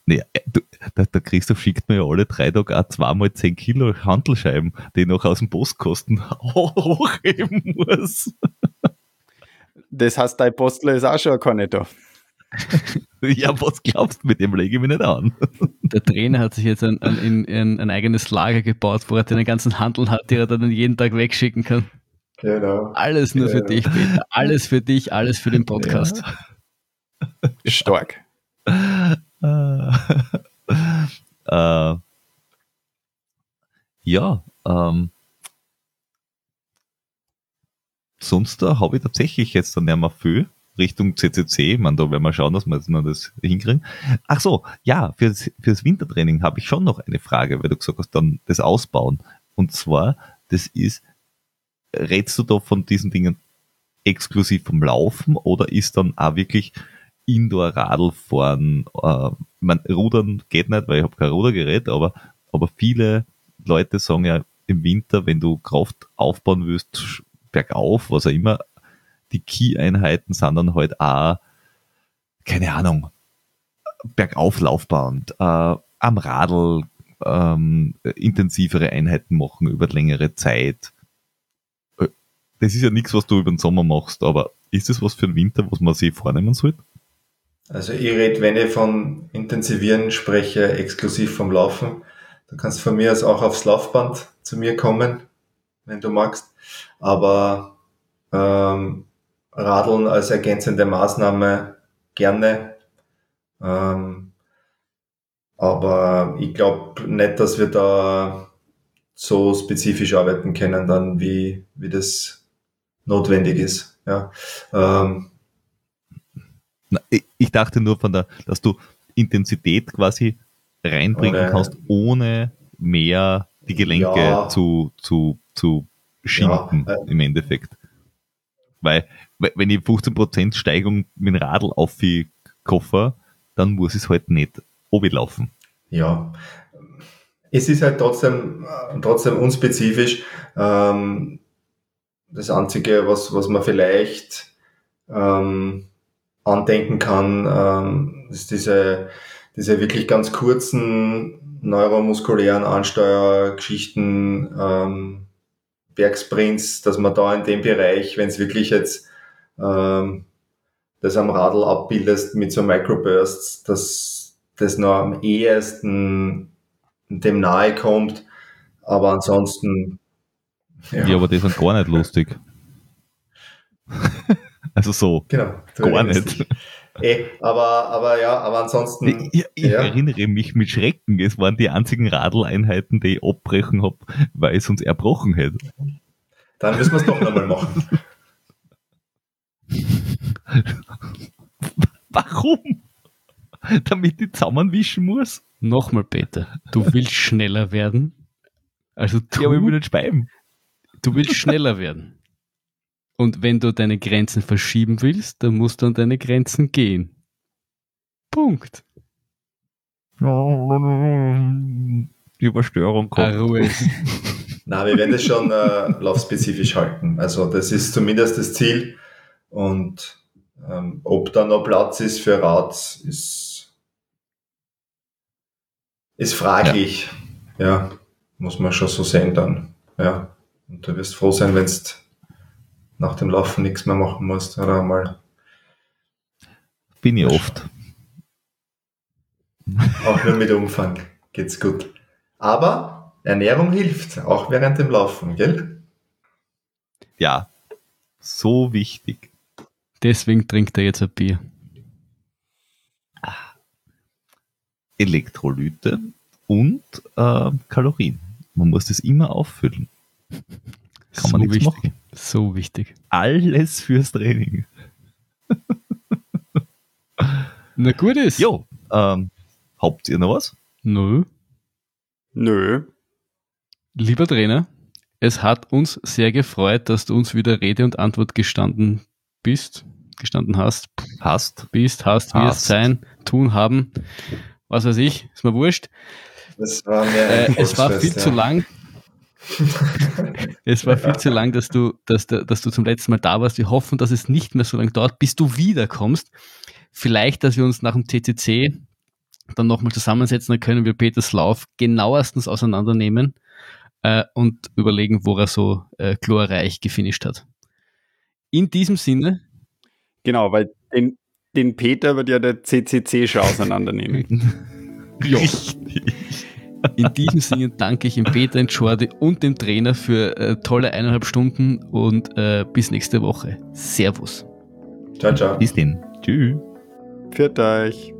Nee, du, der, der, Christoph schickt mir ja alle drei Tage auch zweimal 10 Kilo Handelscheiben, die ich noch aus dem Postkosten hochheben muss. Das heißt, dein Postler ist auch schon ein Cornetto. ja, was glaubst du, mit dem lege ich mich nicht an. Der Trainer hat sich jetzt ein, ein, ein, ein eigenes Lager gebaut, wo er den ganzen Handel hat, den er dann jeden Tag wegschicken kann. Genau. Alles nur genau. für dich, Peter. Alles für dich, alles für den Podcast. Ja. Stark. äh, ja, ähm, sonst habe ich tatsächlich jetzt dann nicht mehr viel. Richtung CCC. Man, da werden wir schauen, dass wir das hinkriegen. Ach so, ja, fürs, fürs Wintertraining habe ich schon noch eine Frage, weil du gesagt hast, dann das Ausbauen. Und zwar, das ist, rätst du da von diesen Dingen exklusiv vom Laufen oder ist dann auch wirklich Indoor-Radl fahren? Äh, man, Rudern geht nicht, weil ich habe kein Rudergerät, aber, aber viele Leute sagen ja im Winter, wenn du Kraft aufbauen willst, bergauf, was auch immer, die Key-Einheiten sind dann halt auch keine Ahnung, Bergauflaufbahn, äh, am Radl ähm, intensivere Einheiten machen über längere Zeit. Äh, Das ist ja nichts, was du über den Sommer machst, aber ist das was für den Winter, was man sich vornehmen sollte? Also ich rede, wenn ich von Intensivieren spreche, exklusiv vom Laufen. Du kannst von mir aus auch aufs Laufband zu mir kommen, wenn du magst. Aber ähm, Radeln als ergänzende Maßnahme gerne. Ähm, aber ich glaube nicht, dass wir da so spezifisch arbeiten können, dann wie, wie das notwendig ist. Ja. Ähm, ich, dachte nur von der, dass du Intensität quasi reinbringen Ohne- kannst, ohne mehr die Gelenke Ja. zu, zu, zu schinden Ja, äh. im Endeffekt. Weil, we- wenn ich 15% Steigung mit dem Radl auf die Koffer, dann muss es halt nicht laufen. Ja, es ist halt trotzdem, trotzdem unspezifisch. Ähm, das Einzige, was, was man vielleicht ähm, andenken kann, ähm, ist diese, diese wirklich ganz kurzen neuromuskulären Ansteuergeschichten, ähm, Bergsprints, dass man da in dem Bereich, wenn es wirklich jetzt ähm, das am Radl abbildest mit so Microbursts, dass das noch am ehesten dem nahe kommt. Aber ansonsten, Ja, aber die sind gar nicht lustig. also so. genau. Gar nicht. Dich. Eh, aber, aber ja, aber ansonsten, Ich, ich ja. erinnere mich mit Schrecken, es waren die einzigen Radleinheiten, die ich abbrechen habe, weil es uns erbrochen hätte. dann müssen wir es doch nochmal machen. Warum? Damit ich zusammenwischen muss? Nochmal, Peter. Du willst schneller werden. Also Ja, aber ich will tu, nicht speiben. du willst schneller werden. Und wenn du deine Grenzen verschieben willst, dann musst du an deine Grenzen gehen. Punkt. Überstörung kommt. Arrues. Na, wir werden das schon äh, laufspezifisch halten. Also das ist zumindest das Ziel. Und ähm, ob da noch Platz ist für Rad, ist, ist fraglich. Ja. muss man schon so sehen dann. Ja. Und du wirst froh sein, wenn du nach dem Laufen nichts mehr machen musst. Oder mal Bin ich oft. auch nur mit Umfang geht's gut. Aber Ernährung hilft, auch während dem Laufen, gell? Ja. So wichtig. Deswegen trinkt er jetzt ein Bier. Elektrolyte und äh, Kalorien. Man muss das immer auffüllen. Kann man so nichts wichtig. machen. So wichtig. Alles fürs Training. Na gut ist. Jo, ähm, habt ihr noch was? Nö. Nö. Lieber Trainer, es hat uns sehr gefreut, dass du uns wieder Rede und Antwort gestanden bist, gestanden hast, Hast? bist, hast, wirst, sein, tun, haben, was weiß ich, ist mir wurscht. Das war mir Äh, es war viel ja. zu lang. Es war viel zu lang, dass du, dass, dass du zum letzten Mal da warst. Wir hoffen, dass es nicht mehr so lange dauert, bis du wiederkommst. Vielleicht, dass wir uns nach dem TCC dann nochmal zusammensetzen, dann können wir Peters Lauf genauestens auseinandernehmen äh, und überlegen, wo er so äh, glorreich gefinisht hat. In diesem Sinne, Genau, weil den, den Peter wird ja der CCC schon auseinandernehmen. Richtig. In diesem Sinne danke ich dem Peter, dem Jordi und dem Trainer für äh, tolle eineinhalb Stunden und äh, bis nächste Woche. Servus. Ciao, ciao. Bis dann. Tschüss. Pfiat euch.